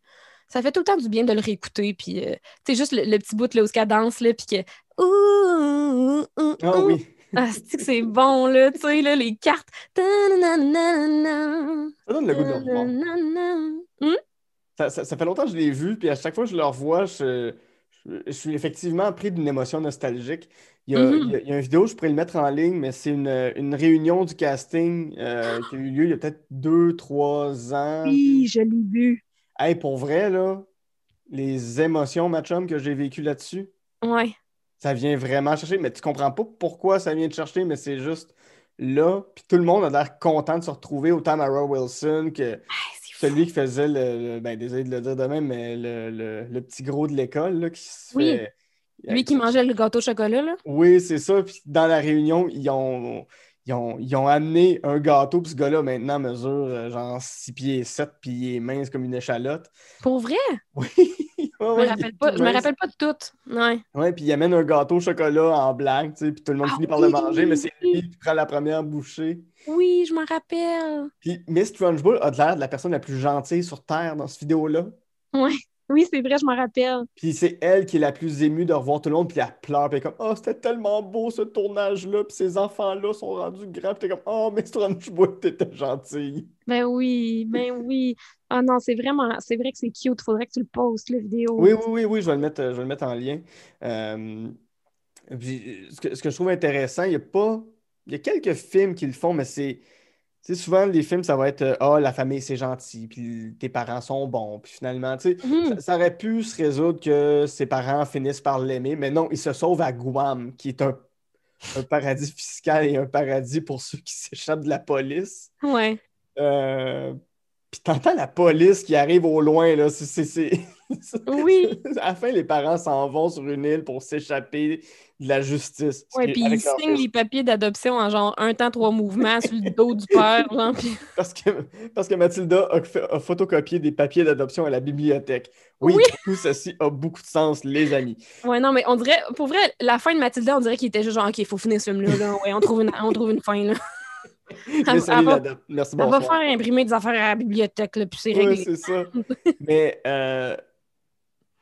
ça fait tout le temps du bien de le réécouter, puis, euh, tu sais, juste le, le petit bout là où elle danse, là, puis que, ouh, ouh, ouh, Ah oui. Ah, c'est que c'est bon, là, tu sais, là, les cartes. Ça donne le goût de le revoir. ta-na-na-na. Hum? Ça, ça- ça fait longtemps que je l'ai vu, puis à chaque fois que je le revois, je, je- suis effectivement pris d'une émotion nostalgique. Il y a, Mhm. il y a- il y a une vidéo, je pourrais le mettre en ligne, mais c'est une, une réunion du casting euh, qui a eu lieu il y a peut-être deux, trois ans. Oui, je l'ai vu. Hey, pour vrai, là, les émotions, ma chum, que j'ai vécues là-dessus, Ouais. ça vient vraiment chercher. Mais tu comprends pas pourquoi ça vient te chercher, mais c'est juste là. Puis tout le monde a l'air content de se retrouver, autant Mara Wilson que Ah. Celui qui faisait le, le- ben désolé de le dire de même, mais le, le- le petit gros de l'école là, qui se Oui. fait. Lui qui mangeait le gâteau au chocolat, là. Oui, c'est ça. Puis dans la réunion, ils ont, ils ont, ils ont amené un gâteau, puis ce gars-là maintenant mesure euh, genre 6 pieds 7, puis il est mince comme une échalote. Pour vrai? Oui. Je Ouais, me ouais, rappelle pas, je me rappelle pas de tout. Ouais. Ouais, puis il amène un gâteau au chocolat en blague, tu sais, puis tout le monde Ah finit par le oui! manger, mais c'est lui qui prend la première bouchée. Oui, je m'en rappelle. Puis Miss Trunchbull a l'air de la personne la plus gentille sur Terre dans cette vidéo-là. [LAUGHS] Oui, c'est vrai, je m'en rappelle. Puis c'est elle qui est la plus émue de revoir tout le monde, puis elle pleure, puis elle est comme « Oh, c'était tellement beau ce tournage-là, puis ces enfants-là sont rendus grands. » Puis t'es comme « Oh, Miss Trunchbull, t'étais gentille. Ben oui, ben oui. Ah non, c'est vraiment, c'est vrai que c'est cute. Faudrait que tu le postes, la vidéo. » Oui, oui, oui, oui, je vais le mettre, je vais le mettre en lien. Euh, puis, ce que, ce que je trouve intéressant, il y a pas... Il y a quelques films qui le font, mais c'est... Tu sais, souvent, les films, ça va être euh, Ah, la famille, c'est gentil, puis tes parents sont bons. Puis finalement, tu sais, Mhm. ça, ça aurait pu se résoudre que ses parents finissent par l'aimer, mais non, il se sauve à Guam, qui est un, un paradis fiscal et un paradis pour ceux qui s'échappent de la police. Ouais. Euh, Puis t'entends la police qui arrive au loin, là. C'est, c'est- c'est- Oui. [LAUGHS] À la fin, les parents s'en vont sur une île pour s'échapper de la justice. Est puis ils signent les papiers d'adoption en genre un temps, trois mouvements sur le dos du père, genre, puis- [LAUGHS] Parce que, parce que Mathilda a, fait- a photocopié des papiers d'adoption à la bibliothèque. Oui, Oui. tout ceci a beaucoup de sens, les amis. Ouais, non, mais on dirait, pour vrai, la fin de Mathilda, on dirait qu'il était juste genre, OK, il faut finir ce film-là, là. Ouais, on trouve une, on trouve une fin, là. Mais Elle- va- l'adop- Merci, Elle va faire imprimer des affaires à la bibliothèque, là, puis c'est Ouais, réglé. c'est ça. [LAUGHS] Mais euh,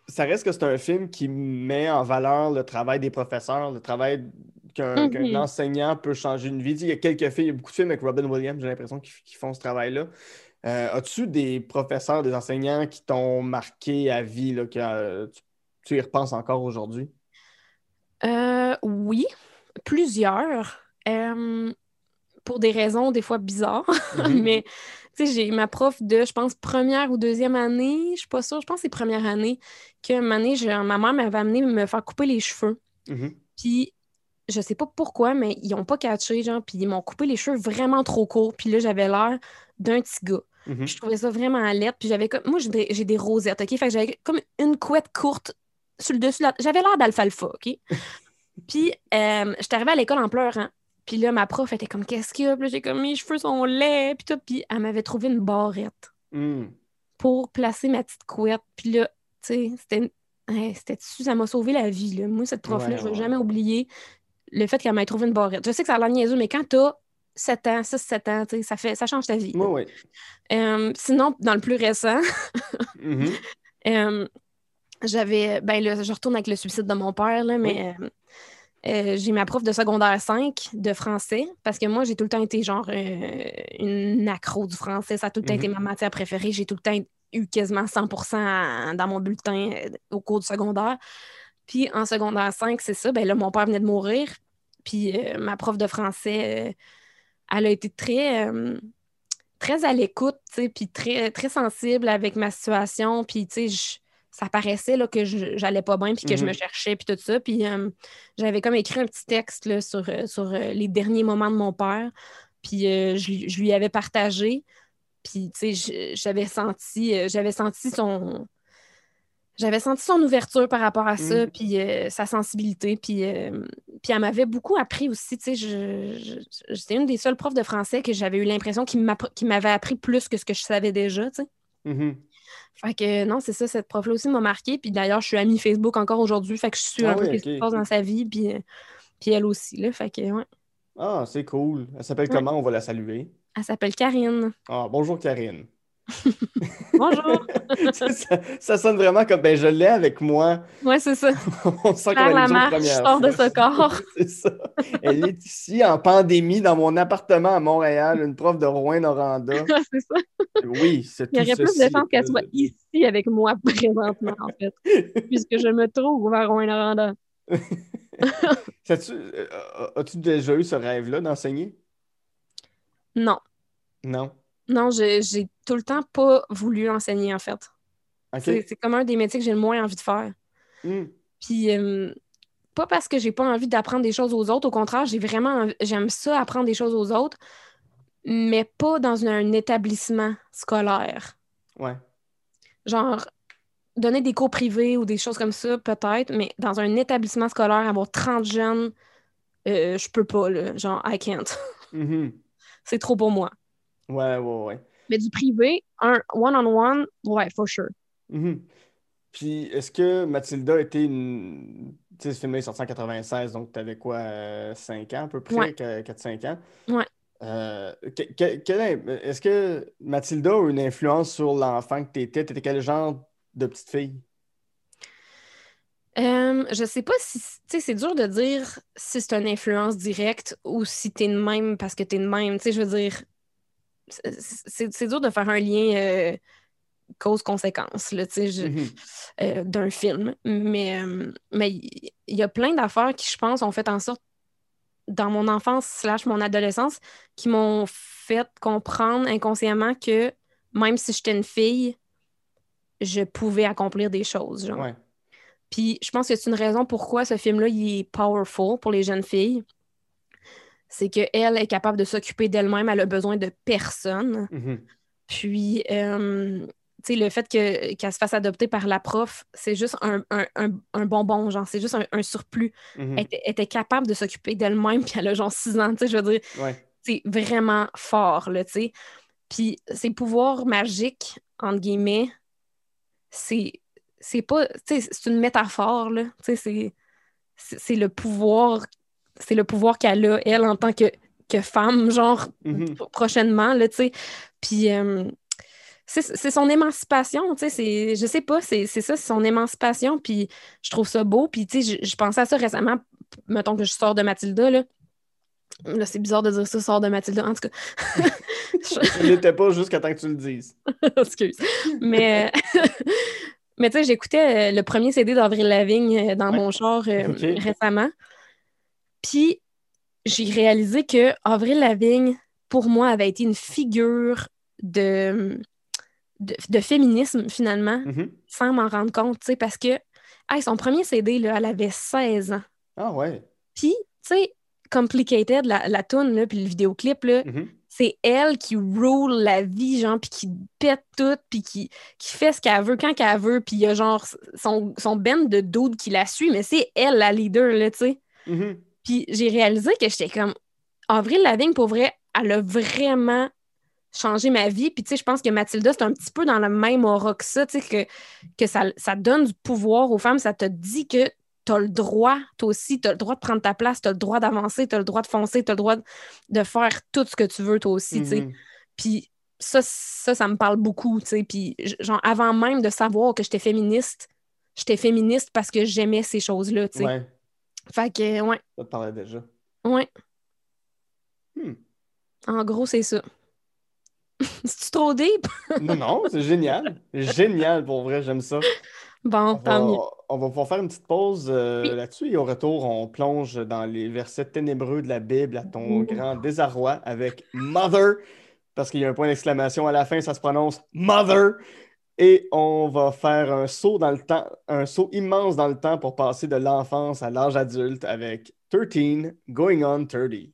ça reste que c'est un film qui met en valeur le travail des professeurs, le travail qu'un Mhm. enseignant peut changer une vie. Il y a quelques films, il y a beaucoup de films avec Robin Williams, j'ai l'impression, qui, qui font ce travail-là. Euh, As-tu des professeurs, des enseignants qui t'ont marqué à vie, là, que euh, tu, tu y repenses encore aujourd'hui? Oui, plusieurs. Pour des raisons des fois bizarres. [LAUGHS] Mhm. Mais tu sais, j'ai ma prof de, je pense, première ou deuxième année, je suis pas sûre, je pense que c'est première année, que année, je- ma mère m'avait amené me faire couper les cheveux. Mhm. Puis je sais pas pourquoi, mais ils ont pas catché, genre, puis ils m'ont coupé les cheveux vraiment trop courts. Puis là, j'avais l'air d'un petit gars. Mhm. Je trouvais ça vraiment laid. Puis j'avais comme. Moi, j'ai des, rosettes, OK? Fait que j'avais comme une couette courte sur le dessus. J'avais l'air d'alfalfa, OK? [LAUGHS] Puis euh, j'étais arrivée à l'école en pleurant. Puis là, ma prof était comme, qu'est-ce qu'il y a? Puis là, j'ai comme, mes cheveux sont laids. Puis tout. Puis elle m'avait trouvé une barrette Mhm. pour placer ma petite couette. Puis là, tu sais, c'était. ouais, c'était ça m'a sauvé la vie. Là. Moi, cette prof-là, Ouais, je vais ouais. jamais oublier le fait qu'elle m'ait trouvé une barrette. Je sais que ça a l'air niaiseux, mais quand t'as 7 ans, 6-7 ans, tu sais, ça, fait, ça change ta vie. Ouais, ouais. Euh, sinon, dans le plus récent, Mhm. [LAUGHS] euh, j'avais. Ben là, je retourne avec le suicide de mon père, là, mais euh, euh, j'ai ma prof de secondaire 5 de français parce que moi, j'ai tout le temps été genre euh, une accro du français. Ça a tout le temps Mhm. été ma matière préférée. J'ai tout le temps eu quasiment 100 à- dans mon bulletin euh, au cours du secondaire. Puis en secondaire 5, c'est ça. Ben là, mon père venait de mourir. Puis ma prof de français, elle a été très. très à l'écoute, tu sais, puis très, très sensible avec ma situation, puis tu sais, ça paraissait là, que j'allais pas bien, puis que je me Mhm. cherchais, puis tout ça. Puis euh, j'avais comme écrit un petit texte là, sur, euh, sur euh, les derniers moments de mon père, puis euh, je, lui- je lui avais partagé, puis tu sais, j'avais senti, j'avais senti son... J'avais senti son ouverture par rapport à ça, Mhm. puis euh, sa sensibilité, puis, puis elle m'avait beaucoup appris aussi, tu sais, j'étais une des seules profs de français que j'avais eu l'impression qu'il m'avait appris plus que ce que je savais déjà, tu sais. Mhm. Fait que non, c'est ça, cette prof-là aussi m'a marqué, puis d'ailleurs, je suis amie Facebook encore aujourd'hui, fait que je suis Ah un peu oui, ce qui se passe dans sa vie, puis, euh, puis elle aussi, là, fait que ouais. Ah, c'est cool. Elle s'appelle Ouais. comment? On va la saluer. Elle s'appelle Karine. Ah, bonjour Karine. Bonjour! [LAUGHS] ça, sonne vraiment comme ben je l'ai avec moi. ouais, c'est ça. [LAUGHS] On sent qu'on la marche, sors de ce corps. [LAUGHS] C'est ça. Elle est ici en pandémie dans mon appartement à Montréal, une prof de Rouen-Noranda. c'est ça. Oui, c'est Il y tout aurait plus de chances qu'elle soit ici avec moi présentement, en fait, puisque je me trouve vers Rouen-Noranda. Euh, As-tu déjà eu ce rêve-là d'enseigner? Non. Non. Non, j'ai tout le temps pas voulu enseigner, en fait. C'est comme un des métiers que j'ai le moins envie de faire. Hmm. Puis, euh, pas parce que j'ai pas envie d'apprendre des choses aux autres, au contraire, j'ai vraiment j'aime ça, apprendre des choses aux autres, mais pas dans un, un établissement scolaire. Ouais. Genre, donner des cours privés ou des choses comme ça, peut-être, mais dans un établissement scolaire, avoir 30 jeunes, euh, je peux pas, là. Genre, I can't. Mhm. C'est trop pour moi. Ouais, ouais, ouais. Mais du privé, un one-on-one, ouais, for sure. Mhm. Puis, est-ce que Mathilda était une. Tu sais, ce film-là est sorti en 96, donc tu avais quoi, 5 ans à peu près, Ouais. 4-5 ans? Ouais. Euh, est-ce que Mathilda a eu une influence sur l'enfant que tu étais? Tu étais quel genre de petite fille? Euh, je sais pas si, tu sais, c'est dur de dire si c'est une influence directe ou si t'es de même parce que t'es de même. Tu sais, je veux dire, c'est- dur de faire un lien euh, cause-conséquence, Mhm. euh, d'un film. Mais euh, mais il y, a plein d'affaires qui, je pense, ont fait en sorte, dans mon enfance slash mon adolescence, qui m'ont fait comprendre inconsciemment que même si j'étais une fille, je pouvais accomplir des choses, genre. Ouais. Puis je pense que c'est une raison pourquoi ce film-là, il est powerful pour les jeunes filles. C'est qu'elle est capable de s'occuper d'elle-même, elle a besoin de personne. Mhm. Puis, euh, tu sais, le fait que, qu'elle se fasse adopter par la prof, c'est juste un, un, un- un bonbon, genre, c'est juste un, surplus. Mhm. Elle, était- elle était capable de s'occuper d'elle-même, puis elle a genre 6 ans, tu sais, je veux dire, Ouais. c'est vraiment fort, là, tu sais. Puis ses pouvoirs magiques, entre guillemets, c'est c'est pas, tu sais, c'est une métaphore, là, tu sais, c'est le pouvoir, c'est le pouvoir qu'elle a, elle, en tant que, que femme, genre, Mhm. pro- prochainement, là, tu sais. Puis euh, c'est son émancipation, tu sais, c'est, je sais pas, c'est c'est ça, c'est son émancipation, puis je trouve ça beau, puis tu sais, je, pensais à ça récemment, mettons que je sors de Mathilda, là, Là, c'est bizarre de dire ça, sort de Mathilda. En tout cas, [LAUGHS] [LAUGHS] Je ne l'étais pas jusqu'à temps que tu le dises. [LAUGHS] excuse. Mais, mais tu sais, j'écoutais euh, le premier CD d'Avril Lavigne euh, dans Ouais. mon char euh, récemment. Puis j'ai réalisé que Avril Lavigne, pour moi, avait été une figure de, de, de féminisme, finalement, Mhm. sans m'en rendre compte, tu sais, parce que hey, son premier CD, là, elle avait 16 ans. Ah ouais. Puis, tu sais, Complicated, la, la toune, là, puis le vidéoclip, là, Mhm. c'est elle qui roule la vie, genre, puis qui pète tout, puis qui, qui fait ce qu'elle veut quand qu'elle veut, puis il y a genre son, son band de dudes qui la suit, mais c'est elle la leader, là, tu sais. Mhm. Puis j'ai réalisé que j'étais comme, Avril Lavigne, pour vrai, elle a vraiment changé ma vie. Puis tu sais, je pense que Mathilda, c'est un petit peu dans le même aura que ça, tu sais, que, que ça, ça donne du pouvoir aux femmes, ça te dit que tu as le droit, toi aussi, tu as le droit de prendre ta place, tu as le droit d'avancer, tu as le droit de foncer, tu as le droit de, faire tout ce que tu veux, toi aussi, tu sais. Mhm. Puis ça, ça, ça me parle beaucoup, tu sais. Puis genre, avant même de savoir que j'étais féministe, j'étais féministe parce que j'aimais ces choses-là, tu sais. Ouais, Fait que, ouais, ça te parlait déjà. ouais. Hmm. En gros, c'est ça. [LAUGHS] C'est-tu trop deep? [LAUGHS] Non, non, c'est génial. Génial, pour vrai, j'aime ça. Bon, On tant mieux. va, on va pouvoir faire une petite pause euh, Oui. là-dessus et au retour, on plonge dans les versets ténébreux de la Bible à ton grand désarroi avec Mother. parce qu'il y a un point d'exclamation à la fin, ça se prononce Mother. Et on va faire un saut dans le temps, un saut immense dans le temps pour passer de l'enfance à l'âge adulte avec 13 Going on 30.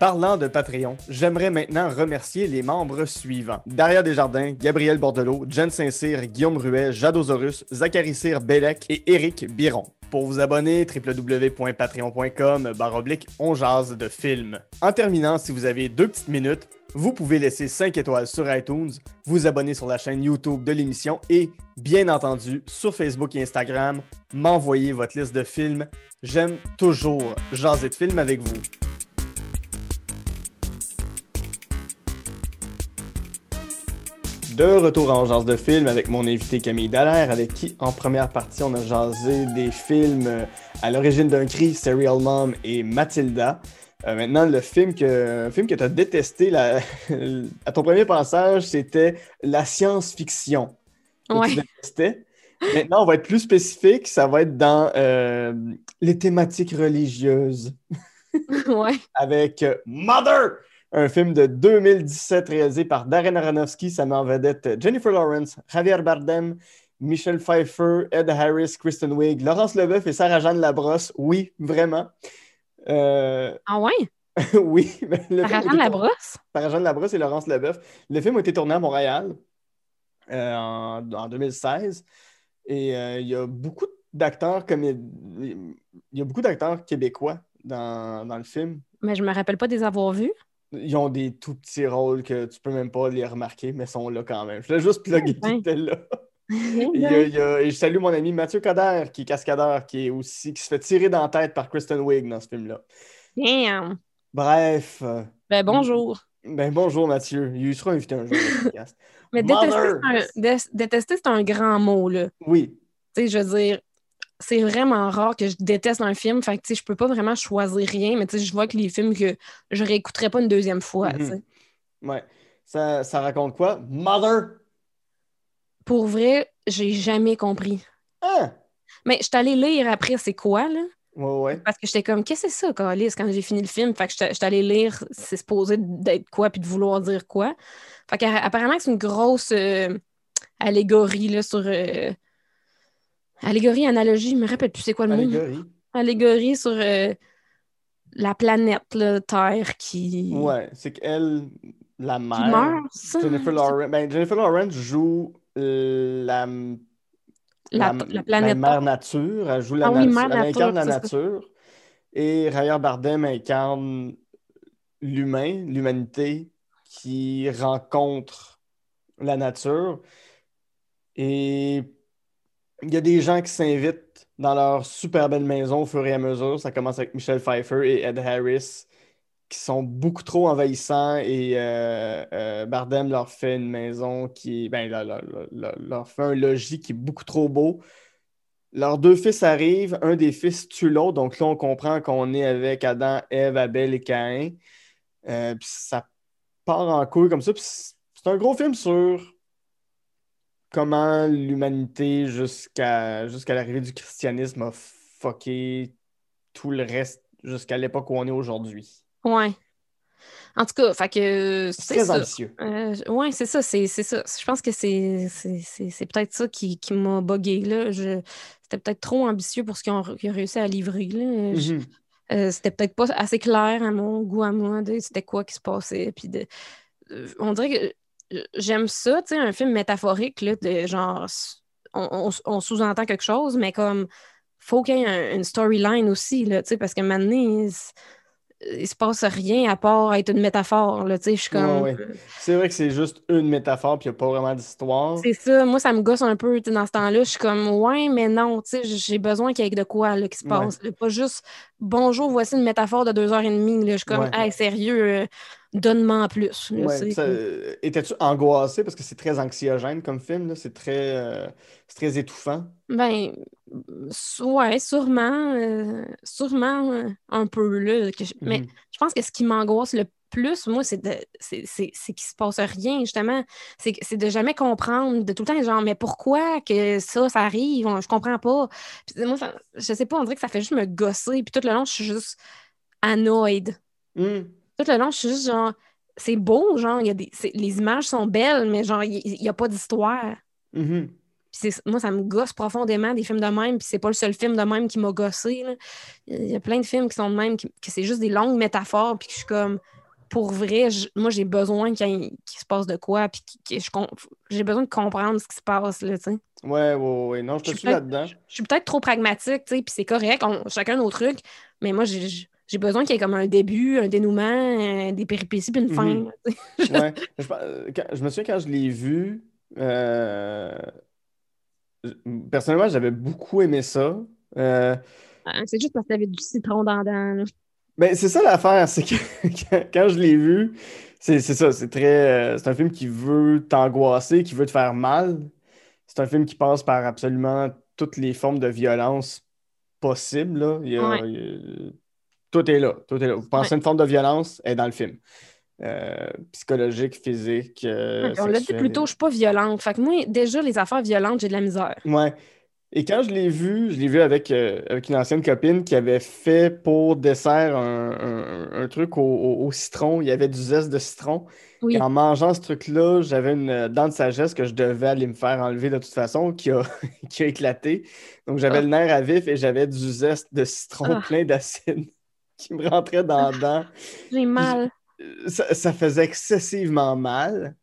Parlant de Patreon, j'aimerais maintenant remercier les membres suivants. Daria Desjardins, Gabriel Bordelot, Jen Saint-Cyr, Guillaume Ruet, Jadosaurus, Zachary Cyr Bellec et Éric Biron. Pour vous abonner, www.patreon.com baroblique on jase de film. En terminant, si vous avez deux petites minutes, vous pouvez laisser 5 étoiles sur iTunes, vous abonner sur la chaîne YouTube de l'émission et, bien entendu, sur Facebook et Instagram, m'envoyer votre liste de films. J'aime toujours jaser de films avec vous. De retour en genre de film avec mon invité Camille Dallaire, avec qui, en première partie, on a jasé des films euh, à l'origine d'un cri, Serial Mom et Matilda. Euh, maintenant, le film que, film que tu as détesté la, [LAUGHS] à ton premier passage, c'était la science-fiction. Ouais. Maintenant, on va être plus spécifique. Ça va être dans euh, les thématiques religieuses [LAUGHS] ouais. avec Mother, un film de 2017 réalisé par Darren Aronofsky. Ça met en vedette Jennifer Lawrence, Javier Bardem, Michelle Pfeiffer, Ed Harris, Kristen Wiig, Laurence Leboeuf et Sarah-Jeanne Labrosse. Oui, vraiment. Euh, Ah ouais? [LAUGHS] oui. Sarah-Jeanne Labrosse? Sarah-Jeanne Labrosse et Laurence Leboeuf. Le film a été tourné à Montréal euh, en, en 2016. Et euh, il y a beaucoup d'acteurs comme il y a beaucoup d'acteurs québécois dans, dans le film. Mais je me rappelle pas des avoir vus. Ils ont des tout petits rôles que tu peux même pas les remarquer, mais sont là quand même. Je voulais juste [LAUGHS] plugger qu'ils étaient là. [LAUGHS] Il y a- il y a- et je salue mon ami Mathieu Coder, qui est cascadeur, qui est aussi qui se fait tirer dans la tête par Kristen Wiig dans ce film-là. Damn! Bref, euh, Ben bonjour. ben bonjour Mathieu. Il sera invité un jour au podcast. Mais détester, c'est un, dé- détester, c'est un grand mot, là. Oui, Tu sais, je veux dire, c'est vraiment rare que je déteste un film. Fait que, tu sais, je peux pas vraiment choisir rien, mais tu sais, je vois que les films que je réécouterai pas une deuxième fois, sais. Mhm. ouais. Ça, ça raconte quoi? Mother! Pour vrai, j'ai jamais compris. Ah! Mais je suis allée lire après c'est quoi, là? Ouais, ouais. Parce que j'étais comme, qu'est-ce que c'est ça, Calis, quand j'ai fini le film? Fait que j'étais allée lire, c'est supposé d'être quoi, puis de vouloir dire quoi. Fait qu'apparemment, c'est une grosse euh, allégorie, là, sur. euh, Allégorie, analogie, je me rappelle plus c'est quoi le mot. Allégorie. Allégorie sur euh, la planète, là, Terre, qui, Ouais, c'est qu'elle, la qui mère. meurt, ça? Jennifer Lawrence, ben, Jennifer Lawrence joue euh, la, La, la, la planète ben, mère nature. Elle joue la Ah oui, nature. elle incarne la nature. Et Javier Bardem incarne l'humain, l'humanité qui rencontre la nature. Et il y a des gens qui s'invitent dans leur super belle maison au fur et à mesure. Ça commence avec Michelle Pfeiffer et Ed Harris qui sont beaucoup trop envahissants et euh, euh, Bardem leur fait une maison qui ben, leur, leur- leur- fait un logis qui est beaucoup trop beau. Leurs deux fils arrivent, un des fils tue l'autre, donc là on comprend qu'on est avec Adam, Ève, Abel et Caïn. Euh, ça part en couille comme ça. c'est un gros film sur comment l'humanité jusqu'à jusqu'à l'arrivée du christianisme a fucké tout le reste jusqu'à l'époque où on est aujourd'hui. Ouais. En tout cas, fait que c'est Très ça. ambitieux. Euh, ouais, c'est ça, c'est ça. Je pense que c'est peut-être ça qui, qui m'a buggé, C'était peut-être trop ambitieux pour ce qu'ils ont, ont réussi à livrer, là. Mhm. euh, c'était peut-être pas assez clair à mon goût, à moi, de c'était quoi qui se passait. Puis de, euh, on dirait que j'aime ça, tu sais, un film métaphorique, là, de genre, on, on- on sous-entend quelque chose, mais comme, faut qu'il y ait un- une storyline aussi, là, tu sais, parce que maintenant, il, il se passe rien à part être une métaphore, là, tu sais, je suis comme... Ouais, ouais. C'est vrai que c'est juste une métaphore, puis il n'y a pas vraiment d'histoire. C'est ça, moi, ça me gosse un peu, tu sais, dans ce temps-là. Je suis comme, ouais, mais non, tu sais, j'ai besoin qu'il y ait de quoi, là, qui se passe. là. Pas juste, bonjour, voici une métaphore de deux heures et demie, là. Je suis comme, hey, sérieux, euh, donne-moi en plus. Ouais, euh, Étais-tu angoissé? Parce que c'est très anxiogène comme film? C'est très, euh, très étouffant. Ben, ouais, sûrement, euh, sûrement euh, un peu, là. que je- Mais Mhm. je pense que ce qui m'angoisse le plus, moi, c'est qu'il se passe rien, justement. C'est, de jamais comprendre, de tout le temps, genre, mais pourquoi que ça, ça arrive? On- Je comprends pas. Puis moi, ça- je sais pas, on dirait que ça fait juste me gosser. Puis tout le long, je suis juste annoyed. Hmm. Tout le long, je suis juste genre, c'est beau, genre, y a des, les images sont belles, mais genre, il n'y a pas d'histoire. Mhm. C'est- moi, ça me gosse profondément des films de même, puis c'est pas le seul film de même qui m'a gossé. Il y a plein de films qui sont de même, qui- que c'est juste des longues métaphores, puis que je suis comme, pour vrai, je- moi, j'ai besoin qu'il se passe de quoi, puis je j'ai besoin de comprendre ce qui se passe, là, tu sais. Ouais, ouais, ouais. Non, je te Je suis là-dedans. Je suis peut-être trop pragmatique, tu sais, puis c'est correct, on- chacun nos trucs, mais moi, j'ai j'ai besoin qu'il y ait comme un début, un dénouement, euh, des péripéties, puis une fin. Mhm. tu. Ouais. [LAUGHS] Je, euh, quand- je me souviens quand je l'ai vu, euh, personnellement, j'avais beaucoup aimé ça. Euh, Ah, C'est juste parce que t'avais du citron dans. Ben, c'est ça l'affaire, c'est que [LAUGHS] quand, je l'ai vu, c'est c'est ça, c'est très. euh, c'est un film qui veut t'angoisser, qui veut te faire mal. C'est un film qui passe par absolument toutes les formes de violence possibles, là. Il y a- Ouais. il y a- tout est là, tout est là. Vous pensez une forme de violence, elle est dans le film. Euh, psychologique, physique, euh, on l'a dit plus tôt, je suis pas violente. Fait que moi, déjà, les affaires violentes, j'ai de la misère. Ouais. Et quand je l'ai vu, je l'ai vu avec, euh, avec une ancienne copine qui avait fait pour dessert un, un- un truc au, au- au citron. Il y avait du zeste de citron. Oui. Et en mangeant ce truc-là, j'avais une dent de sagesse que je devais aller me faire enlever de toute façon, qui a, [LAUGHS] qui a éclaté. Donc j'avais Ah. le nerf à vif et j'avais du zeste de citron Ah. plein d'acide qui me rentrait dans la dent. J'ai mal. Ça, ça faisait excessivement mal.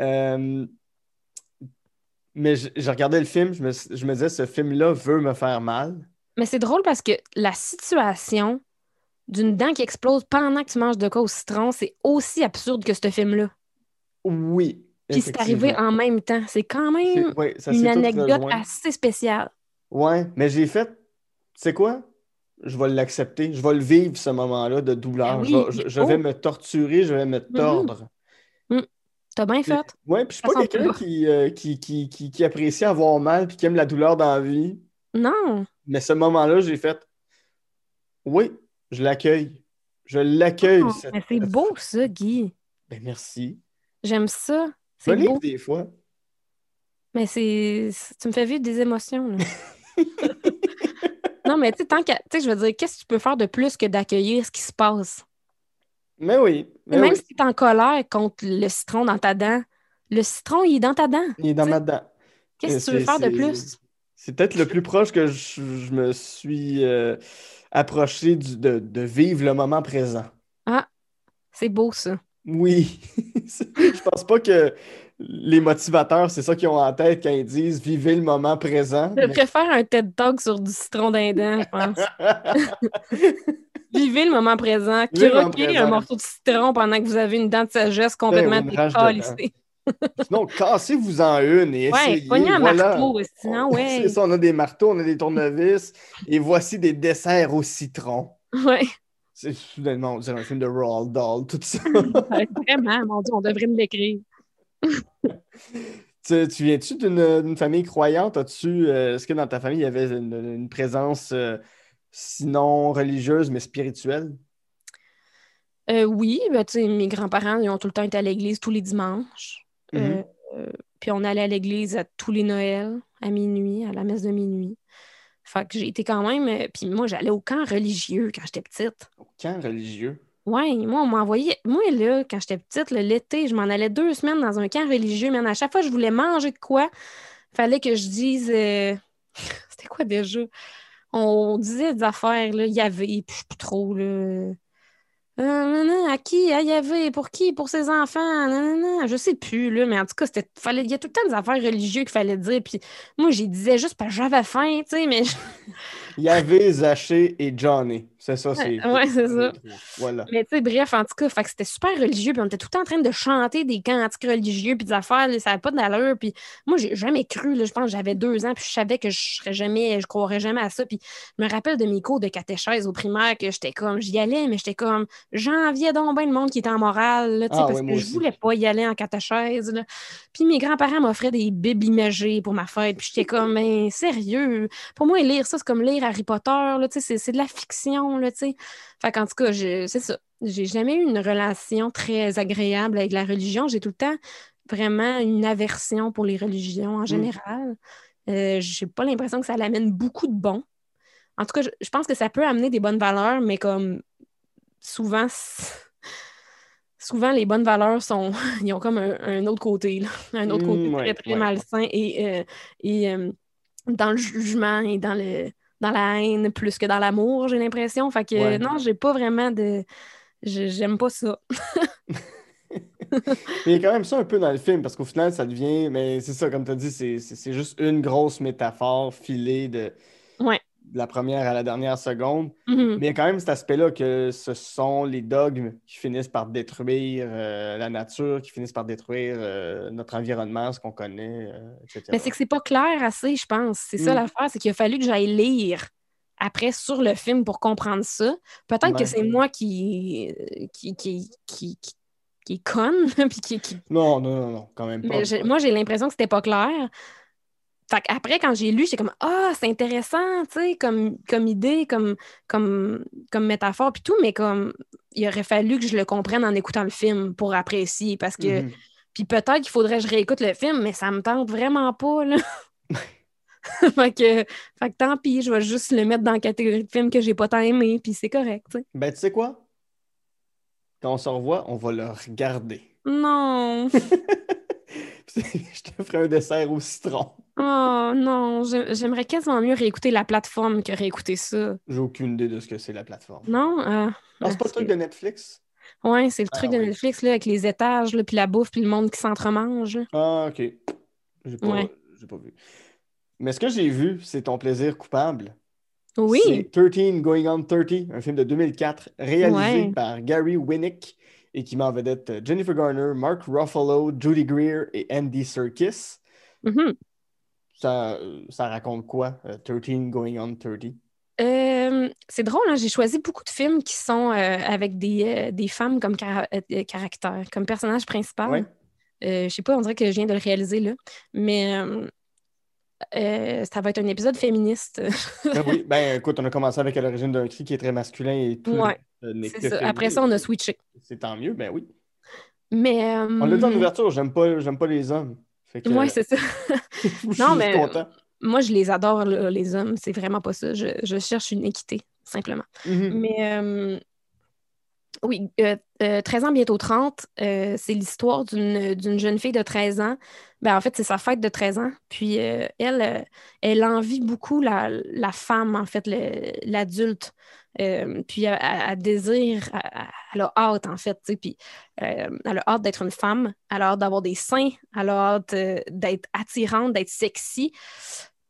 Euh, mais je, je regardais le film, je me, je me disais, ce film-là veut me faire mal. Mais c'est drôle parce que la situation d'une dent qui explose pendant que tu manges de quoi au citron, c'est aussi absurde que ce film-là. Oui. Puis c'est arrivé en même temps. C'est quand C'est- même ouais, ça une anecdote assez spéciale. Ouais, mais j'ai fait, tu sais quoi? Je vais l'accepter. Je vais le vivre, ce moment-là de douleur. Ben je oui, vais, je- me torturer, je vais me Mhm. tordre. T'as bien fait. Ouais, puis je suis pas quelqu'un qui, euh, qui, qui, qui, qui apprécie avoir mal puis qui aime la douleur dans la vie. Non. Mais ce moment-là, j'ai fait, oui, je l'accueille. Je l'accueille. Cette- mais c'est beau, ça, Guy. Ben, merci. J'aime ça. C'est beau. des fois. Mais c'est- Tu me fais vivre des émotions, là. [LAUGHS] non, mais tu sais, tant sais, je veux dire, qu'est-ce que tu peux faire de plus que d'accueillir ce qui se passe? Mais oui. mais Même oui. si tu es en colère contre le citron dans ta dent, le citron, il est dans ta dent. Il est dans ma dent. Qu'est-ce que tu veux faire de plus? C'est peut-être le plus proche que je, je me suis euh, approché du- de, de vivre le moment présent. C'est beau, ça. Oui. [LAUGHS] je pense pas que les motivateurs, c'est ça qu'ils ont en tête quand ils disent vivez le moment présent. Je préfère un TED Talk sur du citron d'un dent, je pense. [LAUGHS] Vivez le moment présent. Croquez un morceau de citron pendant que vous avez une dent de sagesse complètement rage de décalissée. Sinon, cassez-vous-en une et Ouais, essayez. pognez un voilà. marteau, sinon, ouais. [LAUGHS] C'est ça, on a des marteaux, on a des tournevis, et voici des desserts au citron. Ouais. C'est soudainement, on dirait un film de Roald Dahl, tout ça. [LAUGHS] Vraiment, mon Dieu, on devrait me l'écrire. [LAUGHS] tu, tu viens-tu d'une famille croyante? As-tu, euh, est-ce que dans ta famille, il y avait une, une présence, euh, sinon religieuse, mais spirituelle? Euh, oui, ben, mes grands-parents, ils ont tout le temps été à l'église tous les dimanches. Euh, puis on allait à l'église à tous les Noëls, à minuit, à la messe de minuit. Fait que j'ai été quand même. puis moi, j'allais au camp religieux quand j'étais petite. Au camp religieux? Ouais, moi, on m'envoyait. Moi, là, quand j'étais petite, l'été, je m'en allais deux semaines dans un camp religieux, mais à chaque fois je voulais manger de quoi, fallait que je dise. euh, [LAUGHS] C'était quoi déjà? On disait des affaires, là, y avait, puis trop, là. Euh, à qui? Ah, il y avait, pour qui? Pour ses enfants? Nan, nan, nan. Je sais plus, là, mais en tout cas, il y a tout le temps des affaires religieuses qu'il fallait dire. Puis moi, j'y disais juste parce que j'avais faim, tu sais, mais [LAUGHS] Il y avait Zaché et Johnny. C'est ça, c'est. Ouais, [LAUGHS] c'est ça. Voilà. Mais tu sais, bref, en tout cas, fait que c'était super religieux, puis on était tout le temps en train de chanter des cantiques religieux, puis des affaires, là, ça n'avait pas d'allure, puis moi, j'ai jamais cru, là, je pense que j'avais deux ans, puis je savais que je serais jamais, je croirais jamais à ça, puis je me rappelle de mes cours de catéchèse au primaire, que j'étais comme, j'y allais, mais j'étais comme, j'enviais donc bien le monde qui était en morale, là, Ah, parce que je voulais pas y aller en catéchèse, là. Puis mes grands-parents m'offraient des bibles imagées pour ma fête, puis j'étais comme, mais [LAUGHS] sérieux, pour moi, lire ça, c'est comme lire Harry Potter, là, tu sais, c'est- c'est de la fiction, là, tu sais. Fait qu'en tout cas, c'est ça. J'ai jamais eu une relation très agréable avec la religion. J'ai tout le temps vraiment une aversion pour les religions en général. Euh, j'ai pas l'impression que ça l'amène beaucoup de bon. En tout cas, je, je pense que ça peut amener des bonnes valeurs, mais comme souvent, souvent les bonnes valeurs sont, [LAUGHS] ils ont comme un, un autre côté, là. un autre Mm, côté ouais, très, très ouais. malsain et, euh, et euh, dans le jugement et dans le dans la haine plus que dans l'amour, j'ai l'impression. Fait que Ouais. non, j'ai pas vraiment de. J'aime pas ça. [LAUGHS] Mais il y a quand même ça un peu dans le film, parce qu'au final, ça devient. Mais c'est ça, comme tu as dit, c'est juste une grosse métaphore filée de, Ouais. De la première à la dernière seconde. Mhm. Mais il y a quand même cet aspect-là que ce sont les dogmes qui finissent par détruire euh, la nature, qui finissent par détruire euh, notre environnement, ce qu'on connaît, euh, etc. Mais c'est que c'est pas clair assez, je pense. C'est ça Mm. l'affaire, c'est qu'il a fallu que j'aille lire après sur le film pour comprendre ça. Peut-être que c'est moi qui, qui, qui, qui, qui, qui est conne, [LAUGHS] puis qui, qui- Non, non, non, non, quand même pas. mais moi, j'ai l'impression que c'était pas clair. Fait après, quand j'ai lu, j'étais comme Ah, c'est intéressant, tu sais, comme, comme idée, comme, comme, comme métaphore, puis tout, mais comme il aurait fallu que je le comprenne en écoutant le film pour apprécier. Parce que Mhm. puis peut-être qu'il faudrait que je réécoute le film, mais ça me tente vraiment pas, là. [LAUGHS] fait, que, fait que tant pis, je vais juste le mettre dans la catégorie de films que j'ai pas tant aimé, puis c'est correct, tu sais. Ben, tu sais quoi? Quand on se revoit, on va le regarder. Non! [LAUGHS] [LAUGHS] Je te ferai un dessert au citron. Oh non! J'ai- J'aimerais quasiment mieux réécouter la plateforme que réécouter ça. J'ai aucune idée de ce que c'est la plateforme. Non? Ah, Non, c'est pas le truc de Netflix? Ouais, c'est le Ah, truc de oui. Netflix, là, avec les étages, là, puis la bouffe, puis le monde qui s'entremange. Ah, ok. J'ai pas, Ouais. j'ai pas vu. Mais ce que j'ai vu, c'est ton plaisir coupable. Oui! C'est 13 Going on 30, un film de 2004 réalisé Ouais. par Gary Winnick et qui met en vedette euh, Jennifer Garner, Mark Ruffalo, Judy Greer et Andy Serkis. Mhm. Ça, euh, ça raconte quoi, euh, 13 Going on 30? Euh, c'est drôle, hein, j'ai choisi beaucoup de films qui sont euh, avec des, euh, des femmes comme euh, caractère, comme personnage principal. Ouais. Euh, je sais pas, on dirait que je viens de le réaliser là. Mais euh, ça va être un épisode féministe. Ben oui, ben écoute, on a commencé avec à l'origine d'un cri qui est très masculin et tout. Ouais, euh, c'est ça. Après ça, on a switché. C'est tant mieux, ben oui. Mais. On l'a dit en euh, ouverture, j'aime pas, les hommes. Que, Ouais, c'est ça. [LAUGHS] Non, mais- content. Moi, je les adore, là, les hommes. C'est vraiment pas ça. Je, je cherche une équité, simplement. Mhm. Mais euh, oui, euh, euh, 13 ans, bientôt 30, euh, c'est l'histoire d'une jeune fille de 13 ans. Ben, en fait, c'est sa fête de 13 ans. Puis euh, elle, euh, elle envie beaucoup la, femme, en fait, l'adulte. Euh, puis elle, elle- désire, elle, elle a hâte, en fait, puis euh, elle a hâte d'être une femme, elle a hâte d'avoir des seins, elle a hâte euh, d'être attirante, d'être sexy.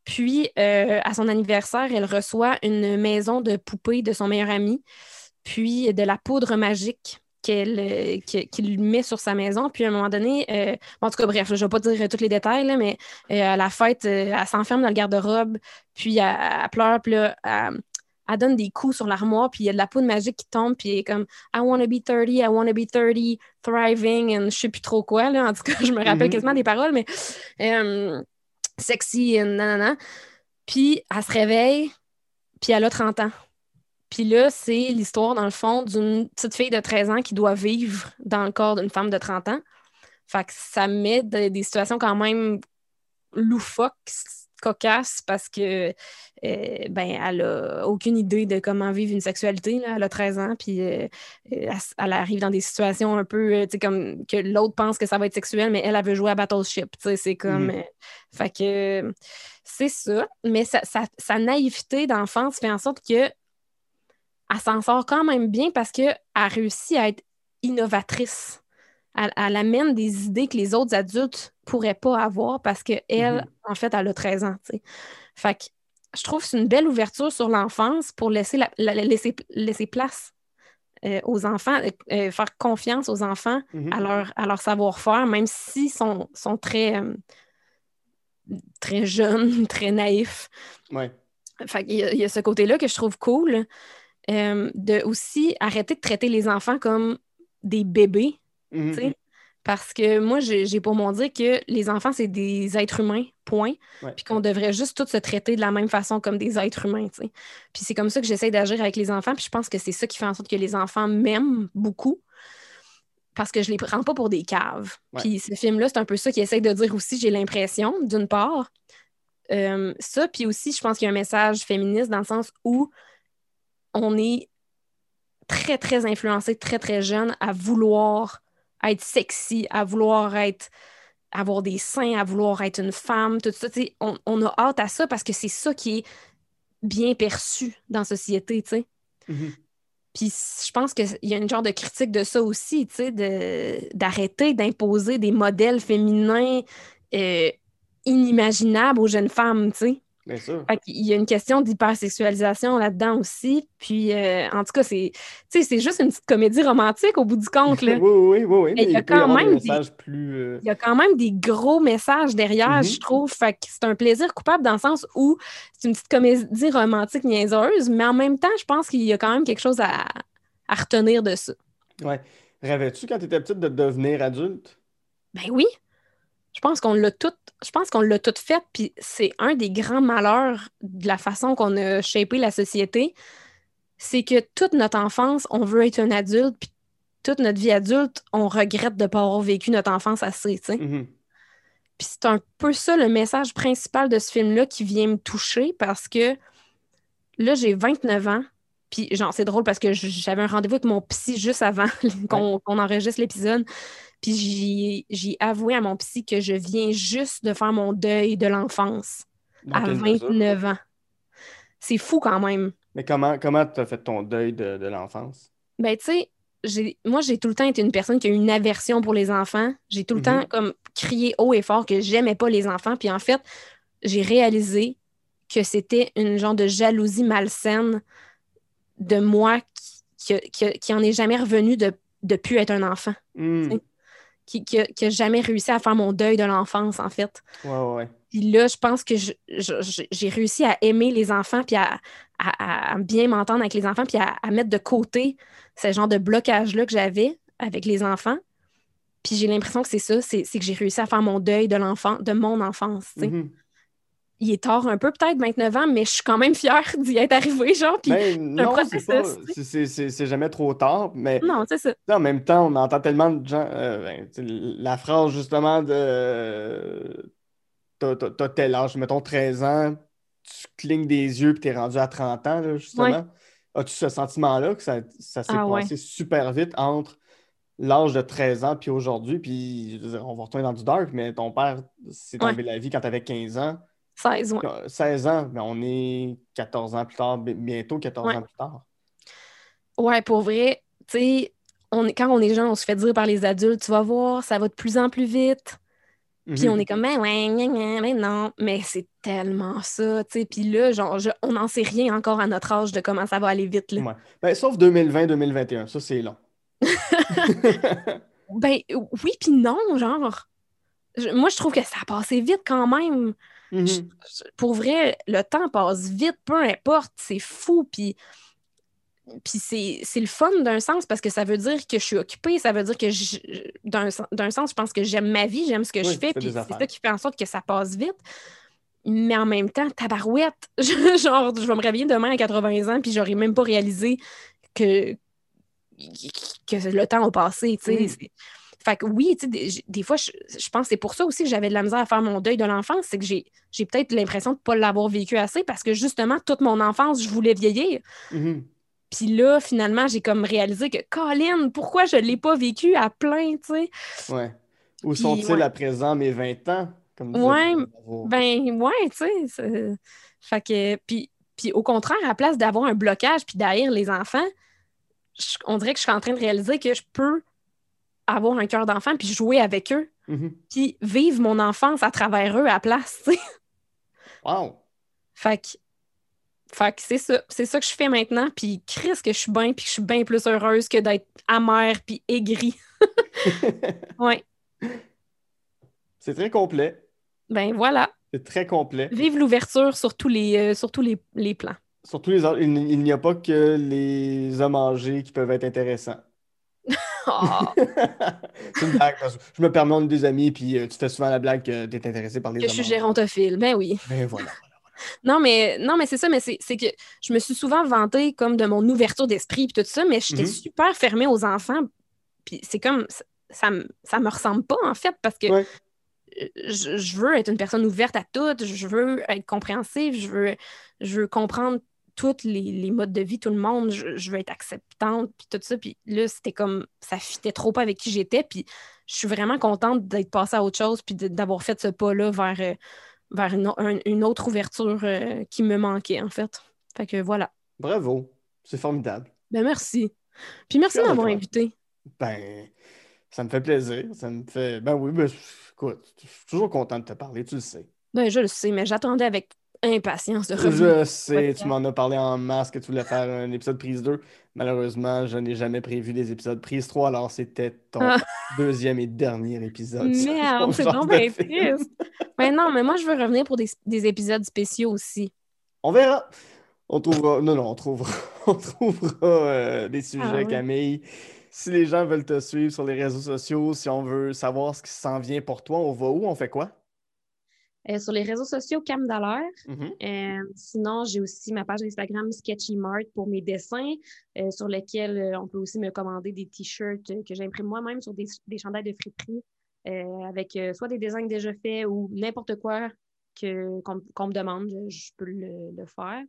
Puis, euh, à son anniversaire, elle reçoit une maison de poupées de son meilleur ami, puis de la poudre magique qu'elle euh, qu'il met sur sa maison. Puis, à un moment donné, euh, en tout cas, bref, je ne vais pas dire euh, tous les détails, là, mais euh, à la fête, euh, elle s'enferme dans le garde-robe, puis elle, elle pleure, puis là, elle, elle donne des coups sur l'armoire, puis il y a de la poudre magique qui tombe, puis elle est comme I wanna be 30, I wanna be 30, thriving, and je sais plus trop quoi, là. En tout cas, [LAUGHS] je me rappelle Mhm. quasiment des paroles, mais sexy, nanana. Puis elle se réveille, puis elle a 30 ans. Puis là, c'est l'histoire, dans le fond, d'une petite fille de 13 ans qui doit vivre dans le corps d'une femme de 30 ans. Fait que ça met de- des situations quand même loufoques, cocasses, parce que euh, ben, elle a aucune idée de comment vivre une sexualité. là. Elle a 13 ans, puis euh, elle, arrive dans des situations un peu, euh, tu sais, comme que l'autre pense que ça va être sexuel, mais elle, elle veut jouer à Battleship. Tu sais, c'est comme... Euh, fait que c'est ça. Mais sa, sa- sa naïveté d'enfance fait en sorte que elle s'en sort quand même bien parce qu'elle réussit à être innovatrice. Elle, elle amène des idées que les autres adultes pourraient pas avoir parce qu'elle, Mhm. en fait, elle a 13 ans. Fait que je trouve que c'est une belle ouverture sur l'enfance pour laisser, la, la- laisser, laisser place euh, aux enfants, euh, euh, faire confiance aux enfants Mhm. à leur, à leur savoir-faire, même s'ils sont, sont très, euh, très jeunes, [LAUGHS] très naïfs. Ouais. Fait y il y a ce côté-là que je trouve cool. Euh, de aussi arrêter de traiter les enfants comme des bébés, Mhm. Parce que moi, j'ai pour mon dire que les enfants, c'est des êtres humains, point. Puis qu'on devrait juste tous se traiter de la même façon comme des êtres humains. Puis c'est comme ça que j'essaie d'agir avec les enfants. Puis je pense que c'est ça qui fait en sorte que les enfants m'aiment beaucoup. Parce que je les prends pas pour des caves. Puis ce film-là, c'est un peu ça qu'il essaie de dire aussi, j'ai l'impression, d'une part. Euh, ça, puis aussi, je pense qu'il y a un message féministe dans le sens où on est très, très influencé, très, très jeune à vouloir être sexy, à vouloir être avoir des seins, à vouloir être une femme, tout ça. On, on a hâte à ça parce que c'est ça qui est bien perçu dans la société, tu sais. Mhm. Puis je pense qu'il y a une genre de critique de ça aussi, tu sais, de- d'arrêter d'imposer des modèles féminins euh, inimaginables aux jeunes femmes, tu sais. Bien sûr. Qu'il y a une question d'hypersexualisation là-dedans aussi. Puis, euh, en tout cas, c'est juste une petite comédie romantique au bout du compte. Là. [LAUGHS] oui, oui, oui, oui. Mais il y a quand des même des- messages plus. euh, Il y a quand même des gros messages derrière, Mhm. je trouve. Fait que c'est un plaisir coupable dans le sens où c'est une petite comédie romantique niaiseuse, mais en même temps, je pense qu'il y a quand même quelque chose à, à retenir de ça. Ouais. Rêvais-tu quand tu étais petite de devenir adulte? Ben oui. Je pense qu'on l'a tout, je pense qu'on l'a tout fait, puis c'est un des grands malheurs de la façon qu'on a shapé la société, c'est que toute notre enfance, on veut être un adulte, puis toute notre vie adulte, on regrette de ne pas avoir vécu notre enfance assez, tu sais. Mhm. Puis c'est un peu ça le message principal de ce film-là qui vient me toucher parce que là, j'ai 29 ans. Puis, genre, c'est drôle parce que j'avais un rendez-vous avec mon psy juste avant [LAUGHS] qu'on enregistre l'épisode. Puis, j'ai- avoué à mon psy que je viens juste de faire mon deuil de l'enfance à quelle mesure? 29 ans. C'est fou quand même. Mais comment comment tu as fait ton deuil de, de l'enfance? Ben, tu sais, moi, j'ai tout le temps été une personne qui a une aversion pour les enfants. J'ai tout le Mhm. temps comme crié haut et fort que j'aimais pas les enfants. Puis en fait, j'ai réalisé que c'était une genre de jalousie malsaine de moi qui, qui, qui- en est jamais revenu de de plus être un enfant, Hmm. Qui, qui, a- qui a jamais réussi à faire mon deuil de l'enfance, en fait. Ouais, ouais, ouais. Puis là, je pense que j'ai réussi à aimer les enfants, puis à, à- à bien m'entendre avec les enfants, puis à, à mettre de côté ce genre de blocage-là que j'avais avec les enfants. Puis j'ai l'impression que c'est ça, c'est que j'ai réussi à faire mon deuil de l'enfant, de mon enfance. sais. Il est tard un peu, peut-être 29 ans, mais je suis quand même fière [LAUGHS] d'y être arrivée, genre. Puis Ben, non, c'est jamais trop tard, mais non, c'est ça. en même temps, on entend tellement de gens. euh, ben, la phrase justement de t'as tel âge, mettons 13 ans, tu clignes des yeux puis t'es rendu à 30 ans, là, justement. Ouais. As-tu ce sentiment-là que ça, ça s'est Ah ouais. passé super vite entre l'âge de 13 ans puis aujourd'hui? Puis on va retourner dans du dark, mais ton père s'est Ouais. enlevé la vie quand t'avais 15 ans. 16, ouais. Euh, 16 ans, mais on est 14 ans plus tard, bi- bientôt 14 Ouais. ans plus tard. Ouais, pour vrai, tu sais, on quand on est jeune, on se fait dire par les adultes, tu vas voir, ça va de plus en plus vite. Puis Mhm. on est comme, ben ouais, gna, gna, mais non, mais c'est tellement ça, tu sais. Puis là, genre, je- on n'en sait rien encore à notre âge de comment ça va aller vite, là. Ouais. Ben, sauf 2020-2021, ça c'est long. [LAUGHS] Ben oui, puis non, genre. Je- moi, je trouve que ça a passé vite quand même. Mhm. Je- pour vrai, le temps passe vite, peu importe, c'est fou, puis, puis c'est, c'est le fun d'un sens parce que ça veut dire que je suis occupée, ça veut dire que d'un, sen- d'un sens, je pense que j'aime ma vie, j'aime ce que Oui, je fais, puis c'est ça qui fait en sorte que ça passe vite. Mais en même temps, tabarouette, [LAUGHS] genre, je vais me réveiller demain à 80 ans, puis j'aurais même pas réalisé que, que le temps a passé, tu sais. Mhm. Fait que oui, des, des fois, je, je pense que c'est pour ça aussi que j'avais de la misère à faire mon deuil de l'enfance, c'est que j'ai, j'ai peut-être l'impression de ne pas l'avoir vécu assez parce que justement, toute mon enfance, je voulais vieillir. Mhm. Puis là, finalement, j'ai comme réalisé que, Colin, pourquoi je ne l'ai pas vécu à plein, tu sais? Ouais. Où Puis, sont-ils ouais. à présent mes 20 ans? Comme Ouais. Ben, ouais, tu sais. Fait que, puis, puis au contraire, à la place d'avoir un blocage puis d'haïr les enfants, je- on dirait que je suis en train de réaliser que je peux avoir un cœur d'enfant puis jouer avec eux Mhm. puis vivre mon enfance à travers eux à la place, tu sais. Wow! Fait que Fait que c'est ça. C'est ça que je fais maintenant. Puis Chris, que je suis bien, puis que je suis bien plus heureuse que d'être amère puis aigrie. [LAUGHS] [LAUGHS] ouais. C'est très complet. Ben voilà. C'est très complet. Vive l'ouverture sur tous les, euh, sur tous les, les plans. Surtout les il n'y a pas que les hommes âgés qui peuvent être intéressants. C'est une blague. parce que je me permets, est des amis, puis euh, tu fais souvent la blague que tu es intéressé par les que je suis gérontophile. Ben oui. Ben voilà. Non, mais, non, mais c'est ça, mais c'est que je me suis souvent vantée comme de mon ouverture d'esprit puis tout ça, mais j'étais Mhm. super fermée aux enfants. Puis c'est comme, ça, ça, me- ça me ressemble pas, en fait, parce que Ouais. je, je veux être une personne ouverte à tout, je veux être compréhensive, je veux, je veux comprendre tous les, les modes de vie, tout le monde, je, je veux être acceptante, puis tout ça. Puis là, c'était comme, ça fitait trop pas avec qui j'étais, puis je suis vraiment contente d'être passée à autre chose, puis d'avoir fait ce pas-là vers, euh, vers une, un- une autre ouverture euh, qui me manquait, en fait. Fait que voilà. Bravo. C'est formidable. Ben merci. Puis merci de m'avoir invité. Ben, ça me fait plaisir. Ça me fait. Ben oui, ben, écoute, je suis toujours content de te parler, tu le sais. Ben je le sais, mais j'attendais avec impatience de revenir. Je sais, tu m'en as parlé en masse que tu voulais faire un épisode prise 2. Malheureusement, je n'ai jamais prévu des épisodes prise 3, alors c'était ton Ah. deuxième et dernier épisode. Merde, c'est bien triste. Mais non, mais moi, je veux revenir pour des, des épisodes spéciaux aussi. On verra. On trouvera. Non, non, on trouvera. [LAUGHS] On trouvera euh, des sujets, Ah oui. Camille. Si les gens veulent te suivre sur les réseaux sociaux, si on veut savoir ce qui s'en vient pour toi, on va où? On fait quoi? Euh, sur les réseaux sociaux, Cam Dallaire. Mhm. Euh, sinon, j'ai aussi ma page Instagram Sketchy Mart pour mes dessins, euh, sur lesquels on peut aussi me commander des t-shirts que j'imprime moi-même sur des, des chandails de friperie avec soit des designs déjà faits ou n'importe quoi qu'on, me demande, je, peux le, le faire.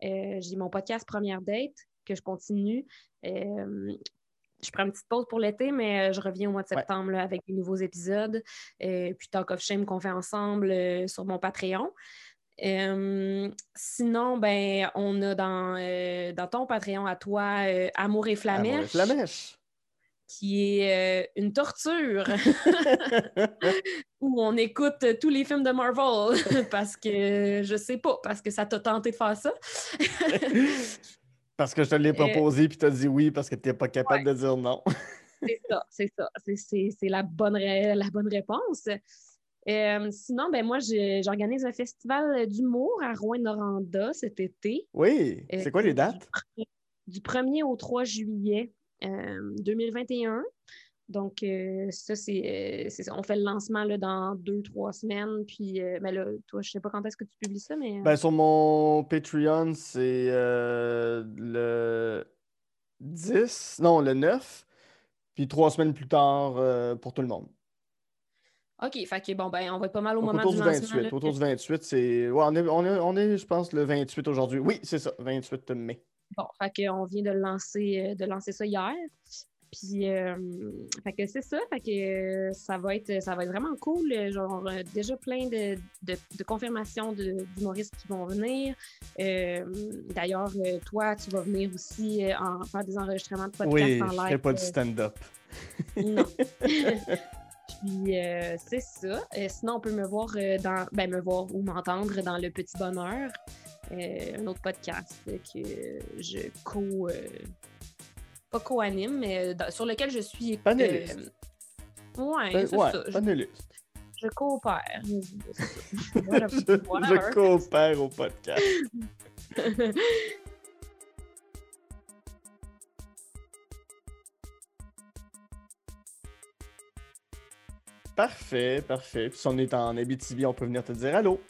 J'ai mon podcast Première Date que je continue. Je prends une petite pause pour l'été, mais euh, je reviens au mois de Ouais. septembre là, avec des nouveaux épisodes. Euh, puis Talk of Shame qu'on fait ensemble euh, sur mon Patreon. Euh, sinon, ben, on a dans, dans ton Patreon à toi Amour et Amour et Flamèche, Flamèche. qui est une torture [LAUGHS] [LAUGHS] où on écoute tous les films de Marvel [LAUGHS] parce que je sais pas, parce que ça t'a tenté de faire ça. Parce que je te l'ai proposé puis tu as dit oui parce que tu n'es pas capable de dire non. C'est [LAUGHS] ça, c'est ça. C'est- la, bonne la bonne réponse. Euh, sinon, ben moi, j'organise un festival d'humour à Rouen-Noranda cet été, Oui, c'est quoi les dates? du 1er au 3 juillet euh, 2021. Donc, euh, ça, c'est euh. On fait le lancement là, dans deux, trois semaines. Puis, euh, ben là, toi, je sais pas quand est-ce que tu publies ça, mais. Ben, sur mon Patreon, c'est euh, le 10, non, le 9, puis trois semaines plus tard euh, pour tout le monde. OK, fait que bon, ben, on va être pas mal au Donc, moment autour du du lancement. 28. là. Autour du 28, c'est. Ouais, on est, on est, on est, je pense, le 28 aujourd'hui. Oui, c'est ça, 28 mai. Bon, fait qu'on vient de le lancer, de lancer ça hier. Puis, euh, fait que c'est ça, fait que euh, ça va être, ça va être vraiment cool. euh, Genre, euh, déjà plein de, de, de confirmations de- d'humoristes qui vont venir. D'ailleurs, toi, tu vas venir aussi en faire des enregistrements de podcasts Oui, en je live. ferai pas du stand-up. non. [LAUGHS] [LAUGHS] Puis c'est ça. Sinon, on peut me voir dans ben me voir ou m'entendre dans Le Petit Bonheur, un autre podcast que je co pas co-anime, mais euh, dans- sur lequel je suis. Panéliste. euh, ouais, Ben, c'est ouais, ça. Je, panéliste. je coopère. [LAUGHS] Voilà. je coopère au podcast. [LAUGHS] Parfait, parfait. Puis si on est en Abitibi, on peut venir te dire allô.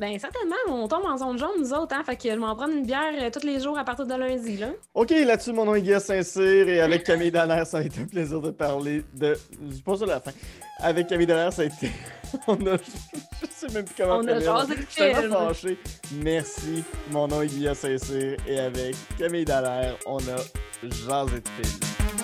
Ben certainement, on tombe en zone jaune, nous autres, hein, fait que je m'en prendre une bière euh, tous les jours à partir de lundi, là. Ok, là-dessus, mon nom est Guy Saint-Cyr et avec Camille Dallaire, ça a été un plaisir de parler de. Je suis pas sur la fin. Avec Camille Dallaire, ça a été. [LAUGHS] On a. Je sais même plus comment On a jasé de film. fâché. Merci. Mon nom est Guy Saint-Cyr et avec Camille Dallaire, on a jasé de film.